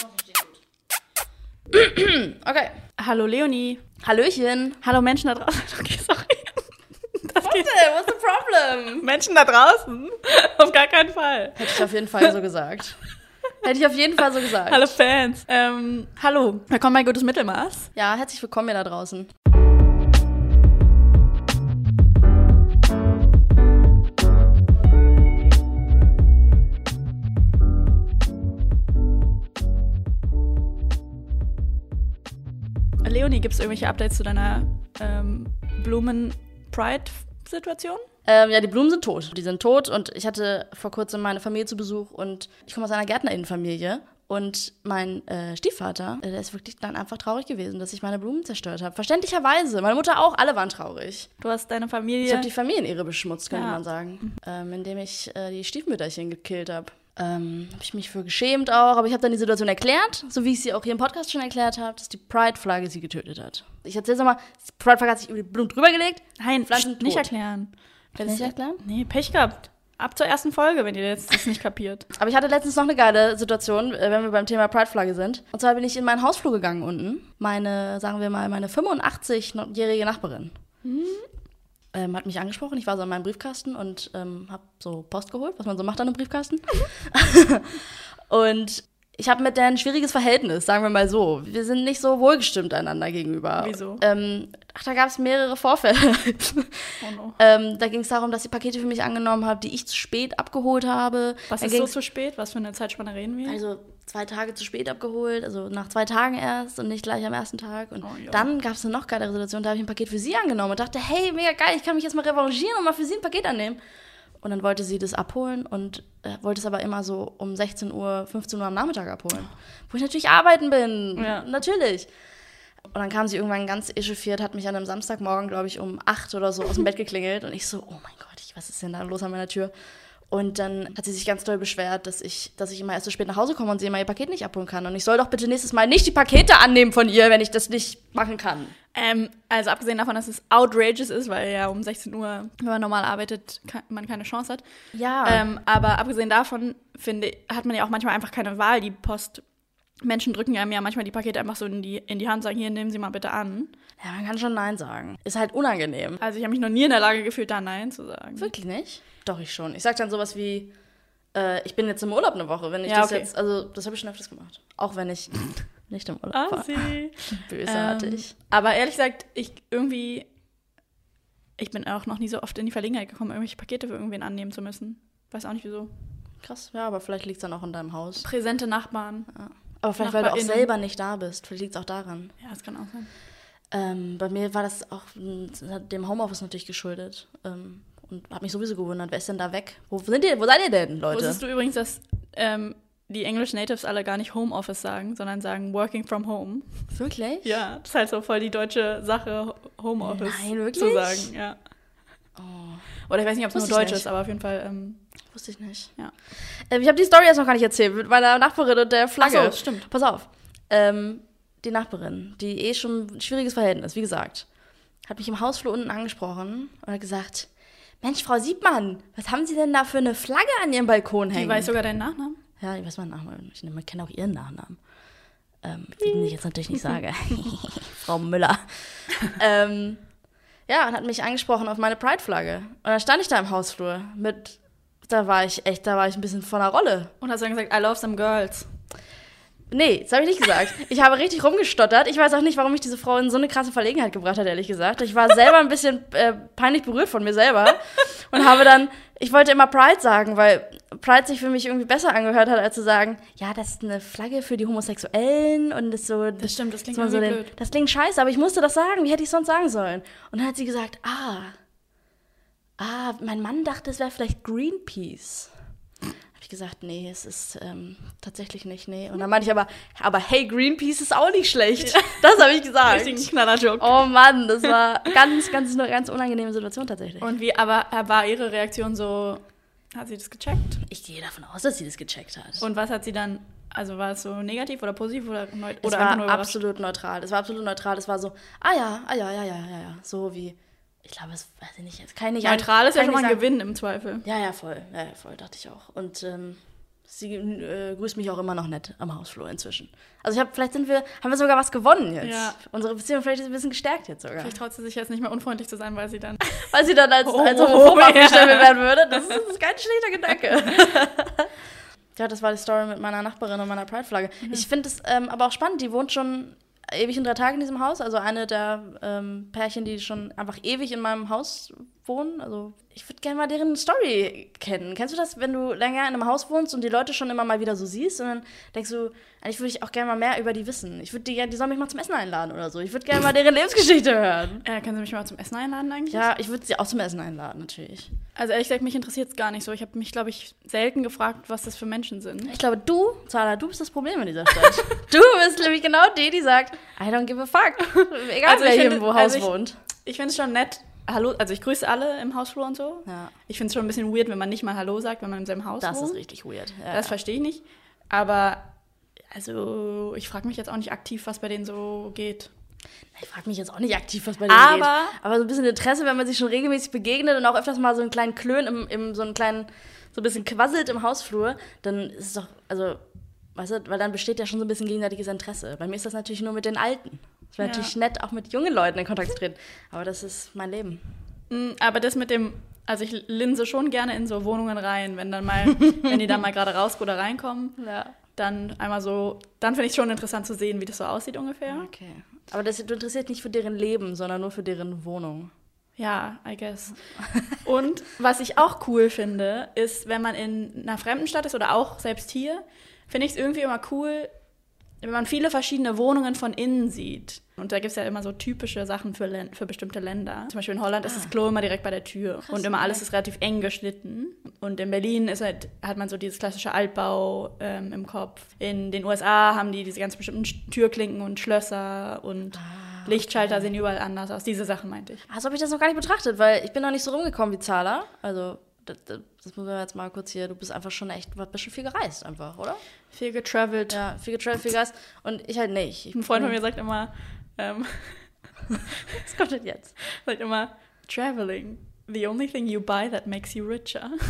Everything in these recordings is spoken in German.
Okay. Hallo Leonie. Hallöchen. Hallo Menschen da draußen. Okay, sorry. Das What geht. the, what's the problem? Menschen da draußen? Auf gar keinen Fall. Hätte ich auf jeden Fall so gesagt. Hätte ich auf jeden Fall so gesagt. Hallo Fans. Ähm, hallo. Willkommen bei Gutes Mittelmaß. Ja, herzlich willkommen ihr da draußen. Leonie, gibt es irgendwelche Updates zu deiner ähm, Blumen-Pride-Situation? Ähm, ja, die Blumen sind tot. Die sind tot und ich hatte vor kurzem meine Familie zu Besuch und ich komme aus einer Gärtnerinnenfamilie. Und mein äh, Stiefvater, äh, der ist wirklich dann einfach traurig gewesen, dass ich meine Blumen zerstört habe. Verständlicherweise. Meine Mutter auch, alle waren traurig. Du hast deine Ich Familie. habe die Familienehre beschmutzt, könnte Ja. man sagen. Ähm, indem ich äh, die Stiefmütterchen gekillt habe. Ähm, habe ich mich für geschämt auch, aber ich habe dann die Situation erklärt, so wie ich sie auch hier im Podcast schon erklärt habe, dass die Pride-Flagge sie getötet hat. Ich erzähl's nochmal, die Pride-Flagge hat sich über die Blumen drüber gelegt. Nein, Pflanzen nicht erklären. Kannst du das erklären? Nee, Pech gehabt. Ab zur ersten Folge, wenn ihr jetzt das nicht kapiert. Aber ich hatte letztens noch eine geile Situation, äh, wenn wir beim Thema Pride-Flagge sind. Und zwar bin ich in meinen Hausflur gegangen unten. Meine, sagen wir mal, meine 85-jährige Nachbarin. Ähm, hat mich angesprochen. Ich war so in meinem Briefkasten und ähm, habe so Post geholt, was man so macht an einem Briefkasten. und ich habe mit der ein schwieriges Verhältnis, sagen wir mal so. Wir sind nicht so wohlgestimmt einander gegenüber. Wieso? Ähm, ach, da gab es mehrere Vorfälle. Oh no. ähm, da ging es darum, dass sie Pakete für mich angenommen hat, die ich zu spät abgeholt habe. Was Dann ist so zu spät? Was für eine Zeitspanne reden wir? also zwei Tage zu spät abgeholt, also nach zwei Tagen erst und nicht gleich am ersten Tag. Und Oh ja. dann gab es eine noch geilere Situation, da habe ich ein Paket für sie angenommen und dachte, hey, mega geil, ich kann mich jetzt mal revanchieren und mal für sie ein Paket annehmen. Und dann wollte sie das abholen und äh, wollte es aber immer so um 16 Uhr, 15 Uhr am Nachmittag abholen. Wo ich natürlich arbeiten bin. Ja. Natürlich. Und dann kam sie irgendwann ganz echauffiert, hat mich an einem Samstagmorgen, glaube ich, um 8 oder so aus dem Bett geklingelt. Und ich so, oh mein Gott, ich, was ist denn da los an meiner Tür? Und dann hat sie sich ganz doll beschwert, dass ich, dass ich immer erst so spät nach Hause komme und sie immer ihr Paket nicht abholen kann. Und ich soll doch bitte nächstes Mal nicht die Pakete annehmen von ihr, wenn ich das nicht machen kann. Ähm, also abgesehen davon, dass es outrageous ist, weil ja um 16 Uhr, wenn man normal arbeitet, ke- man keine Chance hat. Ja. Ähm, aber abgesehen davon, finde hat man ja auch manchmal einfach keine Wahl. Die Post Menschen drücken einem ja manchmal die Pakete einfach so in die, in die Hand und sagen, hier, nehmen Sie mal bitte an. ja, man kann schon Nein sagen. Ist halt unangenehm. Also ich habe mich noch nie in der Lage gefühlt, da Nein zu sagen. Wirklich nicht? Doch, ich schon. Ich sag dann sowas wie, äh, ich bin jetzt im Urlaub eine Woche, wenn ich Ja, das okay. jetzt, also das habe ich schon öfters gemacht. Auch wenn ich nicht im Urlaub war. Assi. Bösartig. Ähm, aber ehrlich gesagt, ich irgendwie, ich bin auch noch nie so oft in die Verlegenheit gekommen, irgendwelche Pakete für irgendwen annehmen zu müssen. Weiß auch nicht wieso. Krass, ja, aber vielleicht liegt es dann auch in deinem Haus. Präsente Nachbarn. Aber vielleicht, weil du auch selber nicht da bist. Vielleicht liegt es auch daran. Ja, das kann auch sein. Ähm, bei mir war das auch mm, dem Homeoffice natürlich geschuldet. Ähm, und habe mich sowieso gewundert, wer ist denn da weg? Wo sind ihr? Wo seid ihr denn, Leute? Wusstest du übrigens, dass ähm, die English Natives alle gar nicht Homeoffice sagen, sondern sagen Working from Home? Wirklich? Ja, das ist halt so voll die deutsche Sache, Homeoffice Nein, wirklich? zu sagen. Ja. Oder ich weiß nicht, ob es nur Deutsch nicht. ist, aber auf jeden Fall, ähm, Wusste ich nicht. ja. Ähm, ich habe die Story jetzt noch gar nicht erzählt mit meiner Nachbarin und der Flagge. Ach so, stimmt. Pass auf. Ähm, die Nachbarin, die eh schon ein schwieriges Verhältnis, wie gesagt, hat mich im Hausflur unten angesprochen und hat gesagt, Mensch, Frau Siebmann, was haben Sie denn da für eine Flagge an Ihrem Balkon Die hängen? weiß sogar deinen Nachnamen? Ja, ich weiß meinen Nachnamen. Ich kenne auch ihren Nachnamen. Ähm, den ich jetzt natürlich nicht sage. Frau Müller. ähm, ja, und hat mich angesprochen auf meine Pride-Flagge. Und dann stand ich da im Hausflur mit, da war ich echt, da war ich ein bisschen von der Rolle. Und hast dann gesagt, I love some girls. Nee, das habe ich nicht gesagt. Ich habe richtig rumgestottert. Ich weiß auch nicht, warum mich diese Frau in so eine krasse Verlegenheit gebracht hat, ehrlich gesagt. Ich war selber ein bisschen äh, peinlich berührt von mir selber und habe dann, ich wollte immer Pride sagen, weil Pride sich für mich irgendwie besser angehört hat, als zu sagen, ja, das ist eine Flagge für die Homosexuellen und das so. Das stimmt, das klingt so irgendwie den, blöd. Das klingt scheiße, aber ich musste das sagen. Wie hätte ich es sonst sagen sollen? Und dann hat sie gesagt, ah, ah, mein Mann dachte, es wäre vielleicht Greenpeace. Habe ich gesagt, nee, es ist ähm, tatsächlich nicht, nee. Und dann meinte ich aber, aber hey, Greenpeace ist auch nicht schlecht. Das habe ich gesagt. Richtig ein Knaller-Joke. Oh Mann, das war ganz, ganz, eine ganz unangenehme Situation tatsächlich. Und wie, aber war ihre Reaktion so, hat sie das gecheckt? ich gehe davon aus, dass sie das gecheckt hat. Und was hat sie dann, also war es so negativ oder positiv oder, neu, es oder einfach war absolut neutral. Es war absolut neutral. Es war so, ah ja, ah ja, ja, ja, ja, ja. So wie, ich glaube, es weiß ich nicht, jetzt kann ich nicht Neutral ist ja schon mal ein sagen. Gewinn im Zweifel. Ja, ja, voll. Ja, ja, voll, dachte ich auch. Und ähm, Sie äh, grüßt mich auch immer noch nett am Hausflur inzwischen. Also ich habe, vielleicht sind wir, haben wir sogar was gewonnen jetzt. Ja. Unsere Beziehung vielleicht ist ein bisschen gestärkt jetzt sogar. Vielleicht traut sie sich jetzt nicht mehr unfreundlich zu sein, weil sie dann. Weil sie dann als, Oh, als homophob ja. abgestellt werden würde. Das ist, das ist kein schlechter Gedanke. ja, das war die Story mit meiner Nachbarin und meiner Pride-Flagge. Ich finde es ähm, aber auch spannend, die wohnt schon ewig in drei Tagen in diesem Haus. Also eine der ähm, Pärchen, die schon einfach ewig in meinem Haus wohnen. Also ich würde gerne mal deren Story kennen. Kennst du das, wenn du länger in einem Haus wohnst und die Leute schon immer mal wieder so siehst und dann denkst du, eigentlich würde ich auch gerne mal mehr über die wissen. Ich würde die gerne, die sollen mich mal zum Essen einladen oder so. Ich würde gerne mal deren Lebensgeschichte hören. Äh, können Sie mich mal zum Essen einladen eigentlich? Ja, ich würde sie auch zum Essen einladen, natürlich. Also ehrlich gesagt, mich interessiert es gar nicht so. Ich habe mich, glaube ich, selten gefragt, was das für Menschen sind. Ich glaube, du, Zara, du bist das Problem in dieser Stadt. du bist nämlich genau die, die sagt, I don't give a fuck. Egal, Also wer hier im Haus also ich- wohnt. Ich finde es schon nett. Hallo, also ich grüße alle im Hausflur und so. Ja, Ich finde es schon ein bisschen weird, wenn man nicht mal Hallo sagt, wenn man in seinem Haus das wohnt. ist richtig weird. Ja, Das ja. verstehe ich nicht. Aber also ich frage mich jetzt auch nicht aktiv, was bei denen so geht. Ich frage mich jetzt auch nicht aktiv, was bei denen Aber- geht. Aber so ein bisschen Interesse, wenn man sich schon regelmäßig begegnet und auch öfters mal so einen kleinen Klön im, im so einen kleinen, so ein bisschen quasselt im Hausflur, dann ist es doch, also, weißt du, weil dann besteht ja schon so ein bisschen gegenseitiges Interesse. Bei mir ist das natürlich nur mit den Alten. Es wäre Ja. natürlich nett, auch mit jungen Leuten in Kontakt zu treten. Aber das ist mein Leben. Mm, Aber das mit dem, also ich linse schon gerne in so Wohnungen rein, wenn dann mal, wenn die dann mal gerade raus oder reinkommen, Ja. dann einmal so, dann finde ich es schon interessant zu sehen, wie das so aussieht ungefähr. Okay. Aber das, du interessierst nicht für deren Leben, sondern nur für deren Wohnung. Ja, I guess. Und was ich auch cool finde, ist, wenn man in einer fremden Stadt ist oder auch selbst hier, finde ich es irgendwie immer cool, wenn man viele verschiedene Wohnungen von innen sieht. Und da gibt es ja immer so typische Sachen für, Län- für bestimmte Länder. Zum Beispiel in Holland ist das Klo immer direkt bei der Tür. und immer alles ist relativ eng geschnitten. Und in Berlin ist halt, hat man so dieses klassische Altbau ähm, im Kopf. In den USA haben die diese ganz bestimmten Türklinken und Schlösser und Lichtschalter sehen überall anders aus. Diese Sachen meinte ich. Also habe ich das noch gar nicht betrachtet, weil ich bin noch nicht so rumgekommen wie Zahler. Also, das, das, das müssen wir jetzt mal kurz hier. Du bist einfach schon echt, du bist schon viel gereist einfach, oder? Viel getravelt. Ja, viel getravet, viel gereist. Und ich halt nicht. Ich, Ein Freund von mir sagt immer, ähm, Was kommt denn jetzt? sagt immer, traveling, the only thing you buy that makes you richer.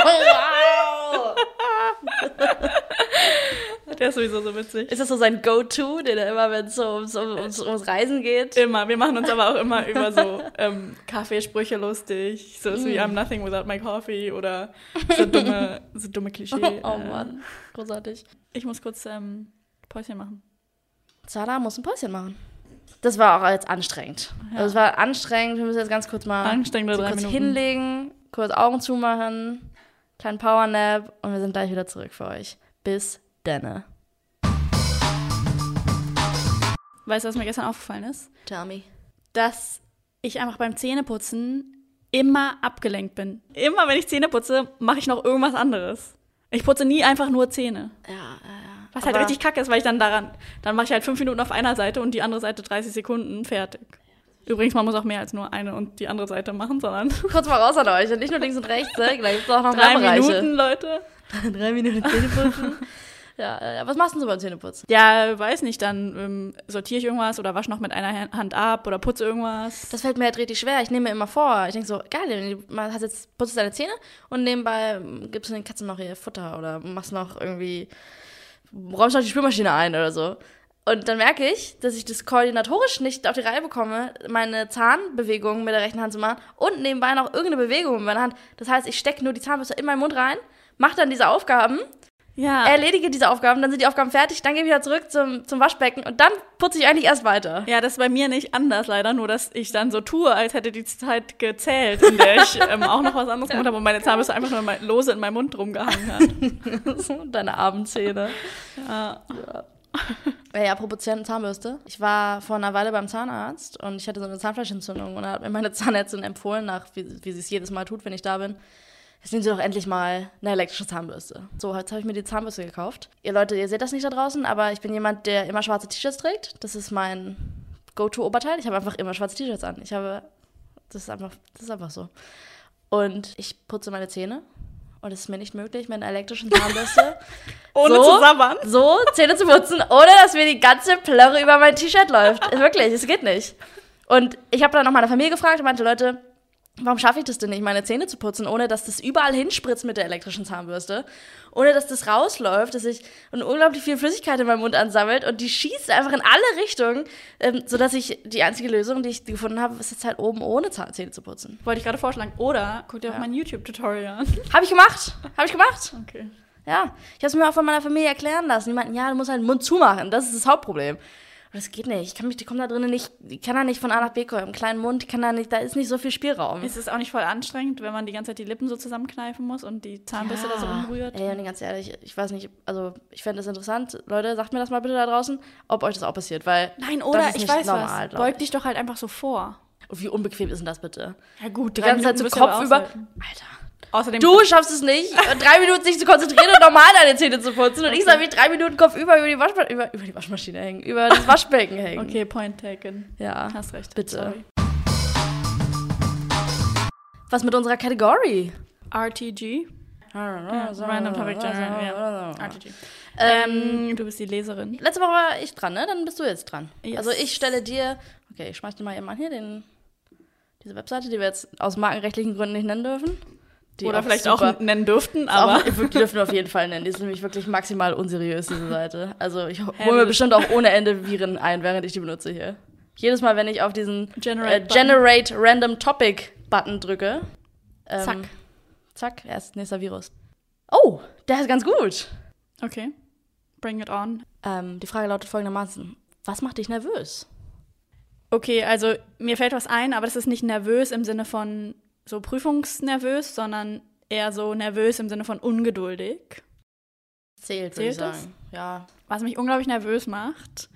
Oh, wow! Der ist sowieso so witzig. Ist das so sein Go-To, den er immer, wenn es so ums, ums, ums Reisen geht? Immer. Wir machen uns aber auch immer über so ähm, Kaffeesprüche lustig. So ist wie I'm nothing without my coffee oder so dumme, so dumme Klischee. Oh äh, Mann, großartig. Ich muss kurz ähm, Päuschen machen. Zahler muss ein Päuschen machen. Das war auch jetzt anstrengend. Ja. Also es war anstrengend. Wir müssen jetzt ganz kurz mal drei kurz Minuten. hinlegen, kurz Augen zumachen, kleinen Powernap und wir sind gleich wieder zurück für euch. Bis denne. Weißt du, was mir gestern aufgefallen ist? Tell me. dass ich einfach beim Zähneputzen immer abgelenkt bin. Immer wenn ich Zähne putze, mache ich noch irgendwas anderes. Ich putze nie einfach nur Zähne. Ja, ja, ja. Was halt Aber- richtig kacke ist, weil ich dann daran, dann mache ich halt fünf Minuten auf einer Seite und die andere Seite 30 Sekunden fertig. Übrigens, man muss auch mehr als nur eine und die andere Seite machen, sondern Kurz mal raus an euch. Und nicht nur links und rechts, da gibt es auch noch drei. Minuten, Leute. Drei Minuten Zähneputzen. ja, ja, was machst du denn so beim Zähneputzen? Ja, weiß nicht, dann ähm, sortiere ich irgendwas oder wasche noch mit einer Hand ab oder putze irgendwas. Das fällt mir halt richtig schwer. Ich nehme mir immer vor. Ich denke so, geil, du mal- hast jetzt, putzt deine Zähne und nebenbei ähm, gibst du den Katzen noch ihr Futter oder machst noch irgendwie, räumst noch die Spülmaschine ein oder so. Und dann merke ich, dass ich das koordinatorisch nicht auf die Reihe bekomme, meine Zahnbewegungen mit der rechten Hand zu machen und nebenbei noch irgendeine Bewegung mit meiner Hand. Das heißt, ich stecke nur die Zahnbürste in meinen Mund rein, mache dann diese Aufgaben, ja, erledige diese Aufgaben, dann sind die Aufgaben fertig, dann gehe ich wieder zurück zum, zum Waschbecken und dann putze ich eigentlich erst weiter. Ja, das ist bei mir nicht anders leider, nur dass ich dann so tue, als hätte die Zeit gezählt, in der ich ähm, auch noch was anderes gemacht habe und meine Zahnbürste einfach nur mal lose in meinem Mund rumgehangen hat. Deine Abendzähne. Ja. Ey, apropos Zahnbürste. Ich war vor einer Weile beim Zahnarzt und ich hatte so eine Zahnfleischentzündung und da hat mir meine Zahnärztin empfohlen, nach, wie, wie sie es jedes Mal tut, wenn ich da bin, jetzt nehmen Sie doch endlich mal eine elektrische Zahnbürste. So, jetzt habe ich mir die Zahnbürste gekauft. Ihr Leute, ihr seht das nicht da draußen, aber ich bin jemand, der immer schwarze T-Shirts trägt. Das ist mein Go-To-Oberteil. Ich habe einfach immer schwarze T-Shirts an. Ich habe, das ist einfach, das ist einfach so. Und ich putze meine Zähne und es ist mir nicht möglich, mit einer elektrischen Zahnbürste Ohne So? zu sabbern. so Zähne zu putzen, ohne dass mir die ganze Plörre über mein T-Shirt läuft. Wirklich, es geht nicht. Und ich habe dann noch meine Familie gefragt und meinte, Leute, Warum schaffe ich das denn nicht, meine Zähne zu putzen, ohne dass das überall hinspritzt mit der elektrischen Zahnbürste? Ohne dass das rausläuft, dass sich und unglaublich viel Flüssigkeit in meinem Mund ansammelt und die schießt einfach in alle Richtungen, ähm, sodass ich die einzige Lösung, die ich gefunden habe, ist jetzt halt oben ohne Zähne zu putzen. Wollte ich gerade vorschlagen. Oder guck dir auch Ja. mein YouTube-Tutorial an. Habe ich gemacht. Habe ich gemacht. Okay. Ja. Ich habe es mir auch von meiner Familie erklären lassen. Die meinten, ja, du musst halt den Mund zumachen. Das ist das Hauptproblem. Aber das geht nicht. Ich kann mich, die kommen da drinnen nicht, ich kann da nicht von A nach B kommen. Im kleinen Mund, kann da nicht, da ist nicht so viel Spielraum. Ist es auch nicht voll anstrengend, wenn man die ganze Zeit die Lippen so zusammenkneifen muss und die Zahnbürste da so umrührt? Ey, und ganz ehrlich, ich weiß nicht, also ich fände das interessant. Leute, sagt mir das mal bitte da draußen, ob euch das auch passiert, weil Nein, oder ich weiß normal, was. Beug ich. dich doch halt einfach so vor. Und wie unbequem ist denn das bitte? Ja gut, Die ganze Zeit so Kopf über. Alter. Außerdem Du schaffst es nicht, drei Minuten sich zu konzentrieren und normal deine Zähne zu putzen. Und ich soll wie drei Minuten Kopf über, über, die Waschma über, über die Waschmaschine hängen, über das Waschbecken hängen. Okay, point taken. Ja. Hast recht. Bitte. Sorry. Was mit unserer Kategorie? RTG. Random Topic General. Ja. RTG. Ähm, Ähm, du bist die Leserin. letzte Woche war ich dran, ne? Dann bist du jetzt dran. Yes. Also ich stelle dir, okay, ich schmeiß dir mal eben an hier den, diese Webseite, die wir jetzt aus markenrechtlichen Gründen nicht nennen dürfen. Die Oder vielleicht super- auch nennen dürften, aber auch, wir dürfen auf jeden Fall nennen. Die ist nämlich wirklich maximal unseriös, diese Seite. Also ich hole mir bestimmt auch ohne Ende Viren ein, während ich die benutze hier. Jedes Mal, wenn ich auf diesen Generate äh. Generate Random Topic Button drücke. Ähm, Zack. Zack, erst nächster Virus. Oh, der ist ganz gut. Okay. Bring it on. Ähm, die Frage lautet folgendermaßen: Was macht dich nervös? Okay, also mir fällt was ein, aber das ist nicht nervös im Sinne von so prüfungsnervös, sondern eher so nervös im Sinne von ungeduldig. Zählt, würde ich sagen. Ja. Was mich unglaublich nervös macht,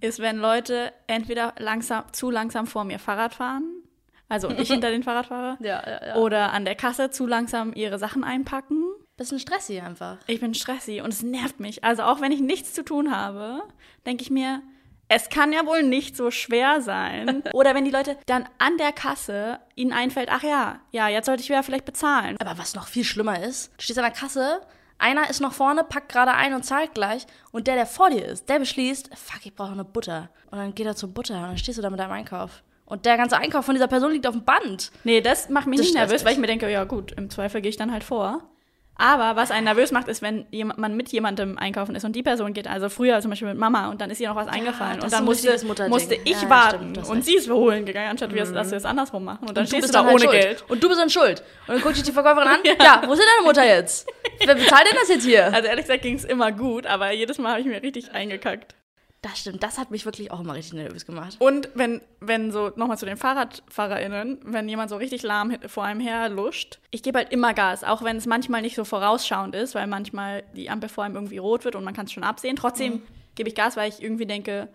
ist, wenn Leute entweder langsam, zu langsam vor mir Fahrrad fahren, also ich hinter den Fahrradfahrer, Ja, ja, ja. oder an der Kasse zu langsam ihre Sachen einpacken. Bisschen stressig einfach. Ich bin stressig und es nervt mich. Also auch wenn ich nichts zu tun habe, denke ich mir, es kann ja wohl nicht so schwer sein. Oder wenn die Leute dann an der Kasse ihnen einfällt, ach ja, ja, jetzt sollte ich ja vielleicht bezahlen. Aber was noch viel schlimmer ist, du stehst an der Kasse, einer ist noch vorne, packt gerade ein und zahlt gleich und der, der vor dir ist, der beschließt, fuck, ich brauche eine Butter. Und dann geht er zur Butter und dann stehst du da mit deinem Einkauf. Und der ganze Einkauf von dieser Person liegt auf dem Band. Nee, das macht mich Das nicht nervös, weil ich mir denke, ja gut, im Zweifel gehe ich dann halt vor. Aber was einen nervös macht, ist, wenn jemand, man mit jemandem einkaufen ist und die Person geht, also früher zum Beispiel mit Mama und dann ist ihr noch was eingefallen und dann musste, musste ich Ja, warten stimmt, und sie ist holen gegangen, anstatt wir es, dass wir es andersrum machen. Und dann Und stehst du da ohne schuld. Geld. Und du bist dann schuld. Und dann guckt dich die Verkäuferin an. ja. wo ist denn deine Mutter jetzt? Wer bezahlt denn das jetzt hier? Also ehrlich gesagt ging es immer gut, aber jedes Mal habe ich mir richtig eingekackt. Das stimmt, das hat mich wirklich auch immer richtig nervös gemacht. Und wenn, wenn so, nochmal zu den FahrradfahrerInnen, wenn jemand so richtig lahm vor einem her luscht, ich gebe halt immer Gas, auch wenn es manchmal nicht so vorausschauend ist, weil manchmal die Ampel vor einem irgendwie rot wird und man kann es schon absehen. Trotzdem Mhm. gebe ich Gas, weil ich irgendwie denke,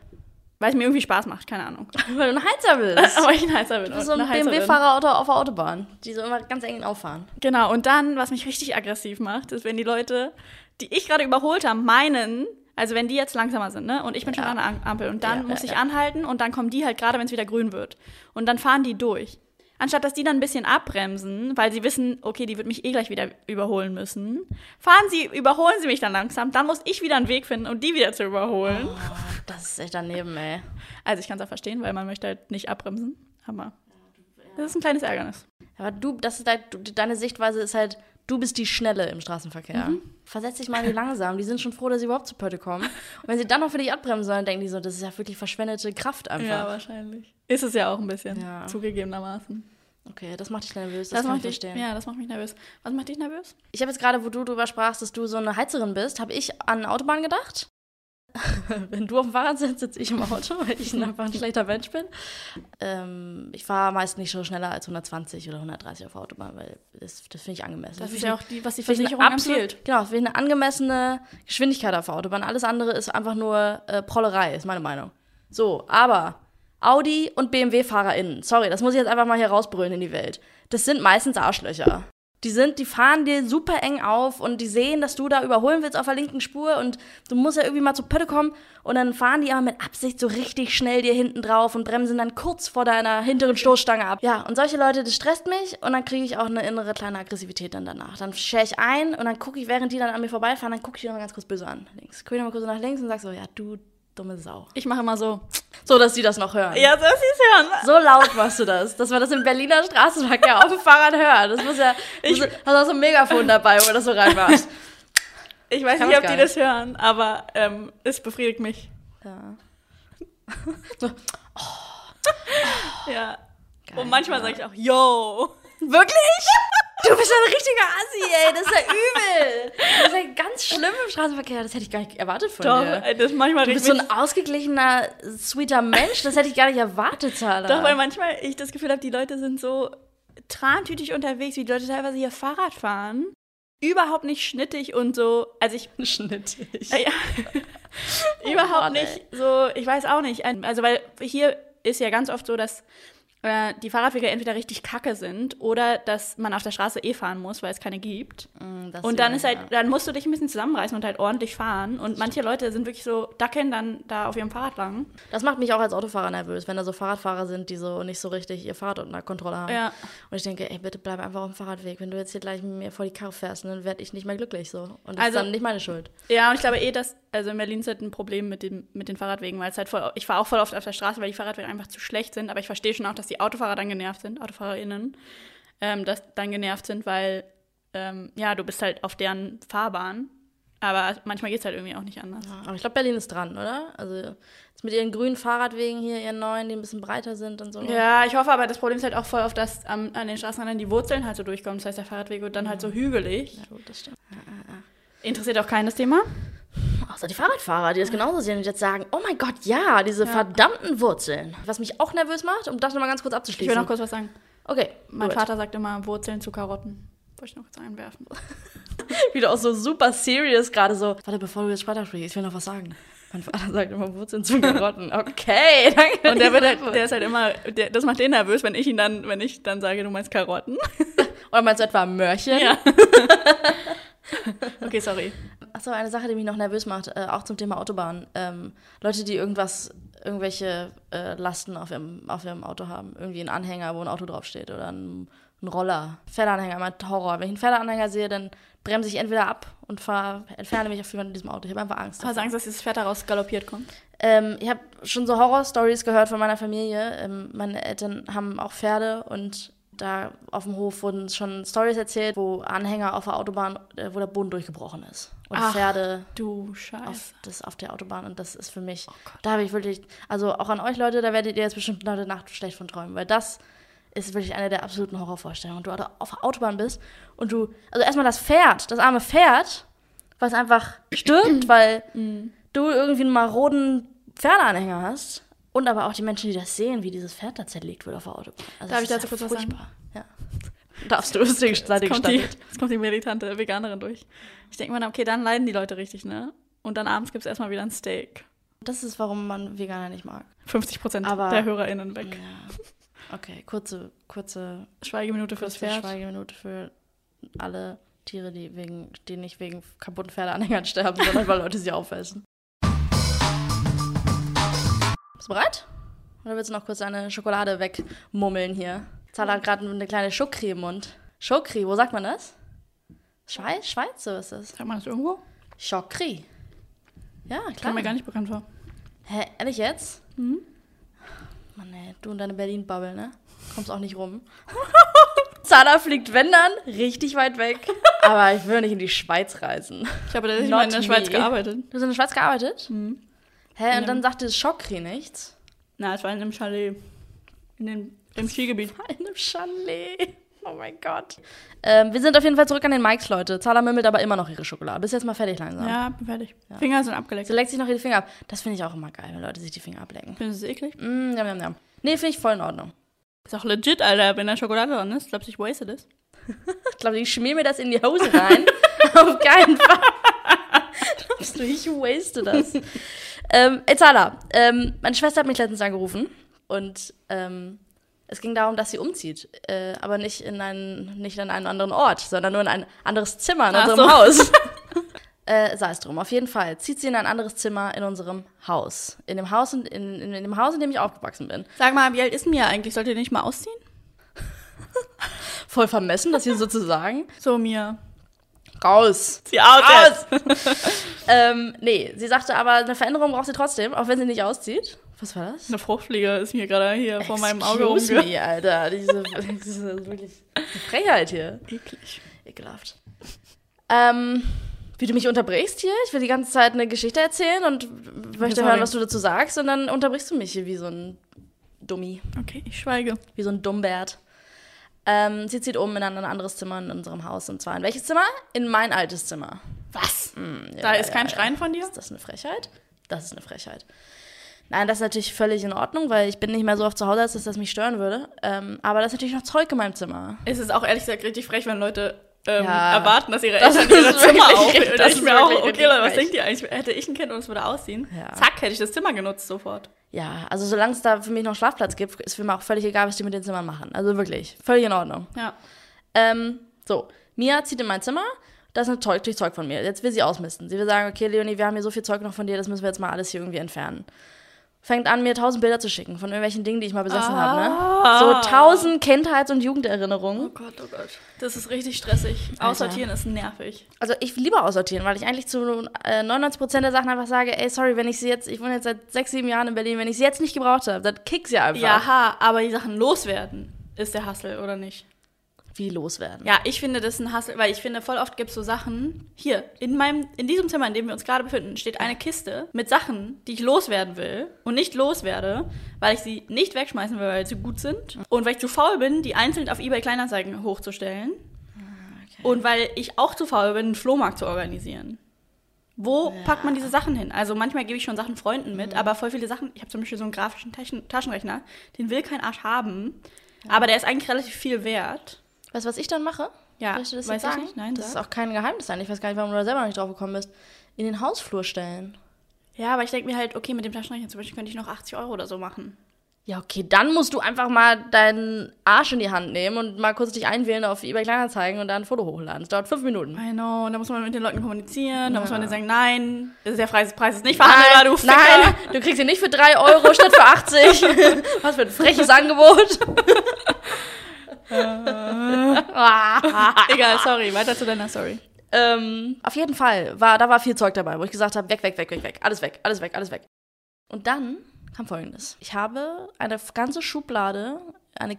weil es mir irgendwie Spaß macht, keine Ahnung. Weil du ein Heizer bist. Aber ich ein Heizer bin. Du bist so ein. BMW-Fahrer auf der Autobahn, die so immer ganz eng auffahren. Genau, und dann, was mich richtig aggressiv macht, ist, wenn die Leute, die ich gerade überholt habe, meinen, also wenn die jetzt langsamer sind, ne, und ich bin schon Ja. an der Am- Ampel und dann Ja, muss ja, ich anhalten und dann kommen die halt gerade, wenn es wieder grün wird. Und dann fahren die durch. Anstatt dass die dann ein bisschen abbremsen, weil sie wissen, okay, die wird mich eh gleich wieder überholen müssen, fahren sie, überholen sie mich dann langsam, dann muss ich wieder einen Weg finden, um die wieder zu überholen. Oh, das ist echt daneben, ey. Also ich kann es auch verstehen, weil man möchte halt nicht abbremsen, aber das ist ein kleines Ärgernis. Aber du, das ist halt, deine Sichtweise ist halt, du bist die Schnelle im Straßenverkehr. Mhm. Versetz dich mal in die langsam. Die sind schon froh, dass sie überhaupt zu Pötte kommen. Und wenn sie dann noch für dich abbremsen sollen, denken die so, das ist ja wirklich verschwendete Kraft einfach. Ja, wahrscheinlich. Ist es ja auch ein bisschen, Ja. zugegebenermaßen. Okay, das macht dich nervös. Das, kann ich verstehen. ja, das macht mich nervös. Was macht dich nervös? Ich habe jetzt gerade, wo du drüber sprachst, dass du so eine Heizerin bist, habe ich an Autobahn gedacht. Wenn du auf dem Fahrrad sitzt, sitze ich im Auto, weil ich einfach ein schlechter Mensch bin. Ähm, ich fahre meist nicht so schneller als 120 oder 130 auf der Autobahn, weil das, das finde ich angemessen. Das ist finde ja auch die, was die Versicherung empfiehlt. Genau, ich eine angemessene Geschwindigkeit auf der Autobahn. Alles andere ist einfach nur äh, Prollerei, ist meine Meinung. So, aber Audi und BMW-FahrerInnen, sorry, das muss ich jetzt einfach mal hier rausbrüllen in die Welt. Das sind meistens Arschlöcher. Die sind, die fahren dir super eng auf und die sehen, dass du da überholen willst auf der linken Spur und du musst ja irgendwie mal zu Pötte kommen und dann fahren die aber mit Absicht so richtig schnell dir hinten drauf und bremsen dann kurz vor deiner hinteren Stoßstange ab. Ja, und solche Leute, das stresst mich und dann kriege ich auch eine innere kleine Aggressivität dann danach. Dann schere ich ein und dann gucke ich, während die dann an mir vorbeifahren, dann gucke ich die noch ganz kurz böse an. Links. Gucke ich noch mal kurz nach links und sag so, ja, du dumme Sau. Ich mache immer so, So, dass die das noch hören. Ja, so ist es hören. So laut machst du das, dass man das im Berliner Straßenverkehr auf dem Fahrrad hört. Das muss ja. Ich, muss, hast auch so ein Megafon dabei, wo du das so reinmachst. Ich weiß Kann nicht, ob die das hören, aber ähm, es befriedigt mich. Ja. Ja. Geil, Und manchmal ja. sage ich auch, yo. Wirklich? Du bist ja ein richtiger Assi, ey. Das ist ja übel. Das ist ja ganz schlimm im Straßenverkehr. Das hätte ich gar nicht erwartet von Doch, dir. ey, das manchmal Du bist so ein ausgeglichener, sweeter Mensch. Das hätte ich gar nicht erwartet, Zahler. Doch, weil manchmal ich das Gefühl habe, die Leute sind so trantütig unterwegs, wie die Leute teilweise hier Fahrrad fahren. Überhaupt nicht schnittig und so. Also ich. schnittig. Äh, ja. Überhaupt Mann, nicht so, ich weiß auch nicht. Also, weil hier ist ja ganz oft so, dass äh, die Fahrradwege entweder richtig kacke sind oder dass man auf der Straße eh fahren muss, weil es keine gibt. Mm, Und dann ist halt, ja. dann musst du dich ein bisschen zusammenreißen und halt ordentlich fahren. Und manche Leute sind wirklich so, dackeln dann da auf ihrem Fahrrad lang. Das macht mich auch als Autofahrer nervös, wenn da so Fahrradfahrer sind, die so nicht so richtig ihr Fahrrad unter Kontrolle haben. Ja. Und ich denke, ey, bitte bleib einfach auf dem Fahrradweg. Wenn du jetzt hier gleich mit mir vor die Karre fährst, dann werde ich nicht mehr glücklich so. Und das Also- ist dann nicht meine Schuld. Ja, und ich glaube eh, dass, also in Berlin ist halt ein Problem mit, dem, mit den Fahrradwegen, weil es halt voll, ich fahre auch voll oft auf der Straße, weil die Fahrradwege einfach zu schlecht sind, aber ich verstehe schon auch, dass die Autofahrer dann genervt sind, AutofahrerInnen, ähm, dass dann genervt sind, weil, ähm, ja, du bist halt auf deren Fahrbahn, aber manchmal geht es halt irgendwie auch nicht anders. Aber ich glaube, Berlin ist dran, oder? Also jetzt mit ihren grünen Fahrradwegen hier, ihren neuen, die ein bisschen breiter sind und so. Ja, ich hoffe aber, das Problem ist halt auch voll oft, dass am, an den Straßenrändern die Wurzeln halt so durchkommen, das heißt, der Fahrradweg wird dann halt so hügelig. Ja, gut, das stimmt. Interessiert auch keinen das Thema? Außer die Fahrradfahrer, die das genauso sehen und jetzt sagen, oh mein Gott, ja, diese verdammten Wurzeln. Was mich auch nervös macht, um das nochmal ganz kurz Ich abzuschließen. will noch kurz was sagen. Okay, Mein gut. Vater sagt immer Wurzeln zu Karotten. Wollte ich noch kurz einwerfen. Wieder auch so super serious gerade so. Warte, bevor du jetzt weiter sprichst, ich will noch was sagen. Mein Vater sagt immer Wurzeln zu Karotten. Okay, danke. Und der, wird halt, der ist halt immer, der, das macht den nervös, wenn ich ihn dann, wenn ich dann sage, du meinst Karotten. Oder meinst du etwa Mörchen? Ja. okay, sorry. Achso, eine Sache, die mich noch nervös macht, äh, auch zum Thema Autobahn. Ähm, Leute, die irgendwas, irgendwelche äh, Lasten auf ihrem, auf ihrem Auto haben. Irgendwie ein Anhänger, wo ein Auto draufsteht oder ein, ein Roller. Pferdeanhänger, mein Horror. Wenn ich einen Pferdeanhänger sehe, dann bremse ich entweder ab und fahr, entferne mich auf jemanden in diesem Auto. Ich habe einfach Angst. Hast du Angst, dass dieses Pferd daraus galoppiert kommt? Ähm, ich habe schon so Horror-Stories gehört von meiner Familie. Ähm, meine Eltern haben auch Pferde und da auf dem Hof wurden schon Stories erzählt, wo Anhänger auf der Autobahn, äh, wo der Boden durchgebrochen ist. Und Ach, Pferde Du Scheiße. auf, das auf der Autobahn und das ist für mich, Oh da habe ich wirklich, also auch an euch Leute, da werdet ihr jetzt bestimmt heute Nacht schlecht von träumen, weil das ist wirklich eine der absoluten Horrorvorstellungen. Und du da auf der Autobahn bist und du, also erstmal das Pferd, das arme Pferd, was einfach stirbt, weil Mhm. du irgendwie einen maroden Pferdeanhänger hast. Und aber auch die Menschen, die das sehen, wie dieses Pferd da zerlegt wird auf der Autobahn. Also Darf ich ist dazu kurz was sagen? furchtbar. Ja. Darfst du, ist dir Jetzt kommt, die, jetzt kommt die militante Veganerin durch. Ich denke mir, okay, dann leiden die Leute richtig, ne? Und dann abends gibt es erstmal wieder ein Steak. Das ist, warum man Veganer nicht mag. 50 Prozent der HörerInnen weg. Ja. Okay, kurze, kurze Schweigeminute fürs kurze Pferd. Schweigeminute für alle Tiere, die, wegen, die nicht wegen kaputten Pferdeanhängern sterben, sondern weil Leute sie aufessen. Bist du bereit? Oder willst du noch kurz eine Schokolade wegmummeln hier? Zahler hat gerade eine kleine Schokri im Mund. Schokri, wo sagt man das? Schweiz? Schweiz, so ist es. Sagt man das irgendwo? Schokri. Ja, klar. Kam mir gar nicht bekannt vor. Hä, ehrlich jetzt? Mhm. Mann, ey, du und deine Berlin-Bubble, ne? Kommst auch nicht rum. Zahler fliegt, wenn dann, richtig weit weg. Aber ich will nicht in die Schweiz reisen. Ich habe tatsächlich mal in der Schweiz gearbeitet. Du hast in der Schweiz gearbeitet? Mhm. Hä, und dann sagte Schokri nichts? Na, es war in einem Chalet. In dem, Im Skigebiet. In einem Chalet. Oh mein Gott. Ähm, wir sind auf jeden Fall zurück an den Mikes, Leute. Zahler mümmelt aber immer noch ihre Schokolade. Bist jetzt mal fertig langsam. Ja, bin fertig. Finger sind abgeleckt. Sie leckt sich noch ihre Finger ab. Das finde ich auch immer geil, wenn Leute sich die Finger ablecken. Findest du es eklig? Mm, jam, jam, jam. Nee, finde ich voll in Ordnung. Ist auch legit, Alter, wenn da Schokolade dran ist. Glaubst du, ich wasted ist? Ich glaube, ich schmier mir das in die Hose rein. Auf keinen Fall. Glaubst du, ich waste das? Ähm, Ezala, ähm, meine Schwester hat mich letztens angerufen und ähm, es ging darum, dass sie umzieht, äh, aber nicht in einen, nicht an einen anderen Ort, sondern nur in ein anderes Zimmer in Ach unserem so. Haus. äh, sei es drum. Auf jeden Fall zieht sie in ein anderes Zimmer in unserem Haus. In dem Haus, in, in, in dem Haus, in dem ich aufgewachsen bin. Sag mal, wie alt ist denn Mia eigentlich? Sollt ihr nicht mal ausziehen? Voll vermessen, das hier so zu sagen. So, Mia. Raus. Zieh aus Raus! ähm, nee, sie sagte aber, eine Veränderung braucht sie trotzdem, auch wenn sie nicht auszieht. Was war das? Eine Fruchtfliege ist mir gerade hier vor meinem Auge Excuse rumge... me, Alter. Diese, diese wirklich Frechheit hier. Eklig. Ekelhaft. Ähm, wie du mich unterbrichst hier. Ich will die ganze Zeit eine Geschichte erzählen und möchte Sorry. hören, was du dazu sagst. Und dann unterbrichst du mich hier wie so ein Dummi, Okay, ich schweige. wie so ein Dummbert. Ähm, sie zieht um in ein anderes Zimmer in unserem Haus. Und zwar in welches Zimmer? In mein altes Zimmer. Was? Ja, da ist ja, kein ja. Schreien von dir? Ist das eine Frechheit? Das ist eine Frechheit. Nein, das ist natürlich völlig in Ordnung, weil ich bin nicht mehr so oft zu Hause, als dass das mich stören würde. Ähm, aber da ist natürlich noch Zeug in meinem Zimmer. Es ist auch ehrlich gesagt richtig frech, wenn Leute ähm, erwarten, dass ihre Das Eltern ihre ist Zimmer aufhören. das Das ist mir auch, okay, Leute, was denkt ihr eigentlich? Hätte ich ein Kind und es würde ausziehen? Zack, hätte ich das Zimmer genutzt sofort. Ja, also solange es da für mich noch Schlafplatz gibt, ist für mich auch völlig egal, was die mit den Zimmern machen. Also wirklich, völlig in Ordnung. Ja. Ähm, so, Mia zieht in mein Zimmer. Da ist natürlich Zeug, Zeug von mir. Jetzt will sie ausmisten. Sie will sagen, okay, Leonie, wir haben hier so viel Zeug noch von dir, das müssen wir jetzt mal alles hier irgendwie entfernen. Fängt an, mir tausend Bilder zu schicken von irgendwelchen Dingen, die ich mal besessen habe. Ne? So tausend Kindheits- und Jugenderinnerungen. Oh Gott, oh Gott. Das ist richtig stressig. Aussortieren ist nervig. Also ich liebe aussortieren, weil ich eigentlich zu äh, 99% der Sachen einfach sage, ey, sorry, wenn ich sie jetzt, ich wohne jetzt seit sechs, sieben Jahren in Berlin, wenn ich sie jetzt nicht gebraucht habe, dann kick sie einfach. Ja, aber die Sachen loswerden ist der Hassel, oder nicht? Wie loswerden. Ja, ich finde das ein Hassel, weil ich finde, voll oft gibt es so Sachen. Hier, in meinem, in diesem Zimmer, in dem wir uns gerade befinden, steht eine Kiste mit Sachen, die ich loswerden will und nicht loswerde, weil ich sie nicht wegschmeißen will, weil sie gut sind. Und weil ich zu faul bin, die einzeln auf Ebay Kleinanzeigen hochzustellen. Und weil ich auch zu faul bin, einen Flohmarkt zu organisieren. Wo packt man diese Sachen hin? Also manchmal gebe ich schon Sachen Freunden mit, aber voll viele Sachen. Ich habe zum Beispiel so einen grafischen Taschen Taschenrechner, den will kein Arsch haben, aber der ist eigentlich relativ viel wert. Weißt du, was ich dann mache? Ja, dir das weiß jetzt ich sagen? nicht. Nein, das ist sag. auch kein Geheimnis sein. Ich weiß gar nicht, warum du da selber noch nicht drauf gekommen bist. In den Hausflur stellen. Ja, aber ich denke mir halt, okay, mit dem Taschenrechner zum Beispiel könnte ich noch 80 Euro oder so machen. Ja, okay, dann musst du einfach mal deinen Arsch in die Hand nehmen und mal kurz dich einwählen auf eBay Kleinanzeigen und dann ein Foto hochladen. Das dauert fünf Minuten. I know, und da muss man mit den Leuten kommunizieren, da muss man denen sagen, nein, das ist der Preis, Preis ist nicht verhandelbar, du Ficker. nein, du kriegst ihn nicht für drei Euro statt für 80. Was für ein freches Angebot. Egal, sorry, weiter zu deiner Story. Ähm, auf jeden Fall, war, da war viel Zeug dabei, wo ich gesagt habe, weg, weg, weg, weg, weg, alles weg, alles weg, alles weg. Und dann kam folgendes. Ich habe eine ganze Schublade, eine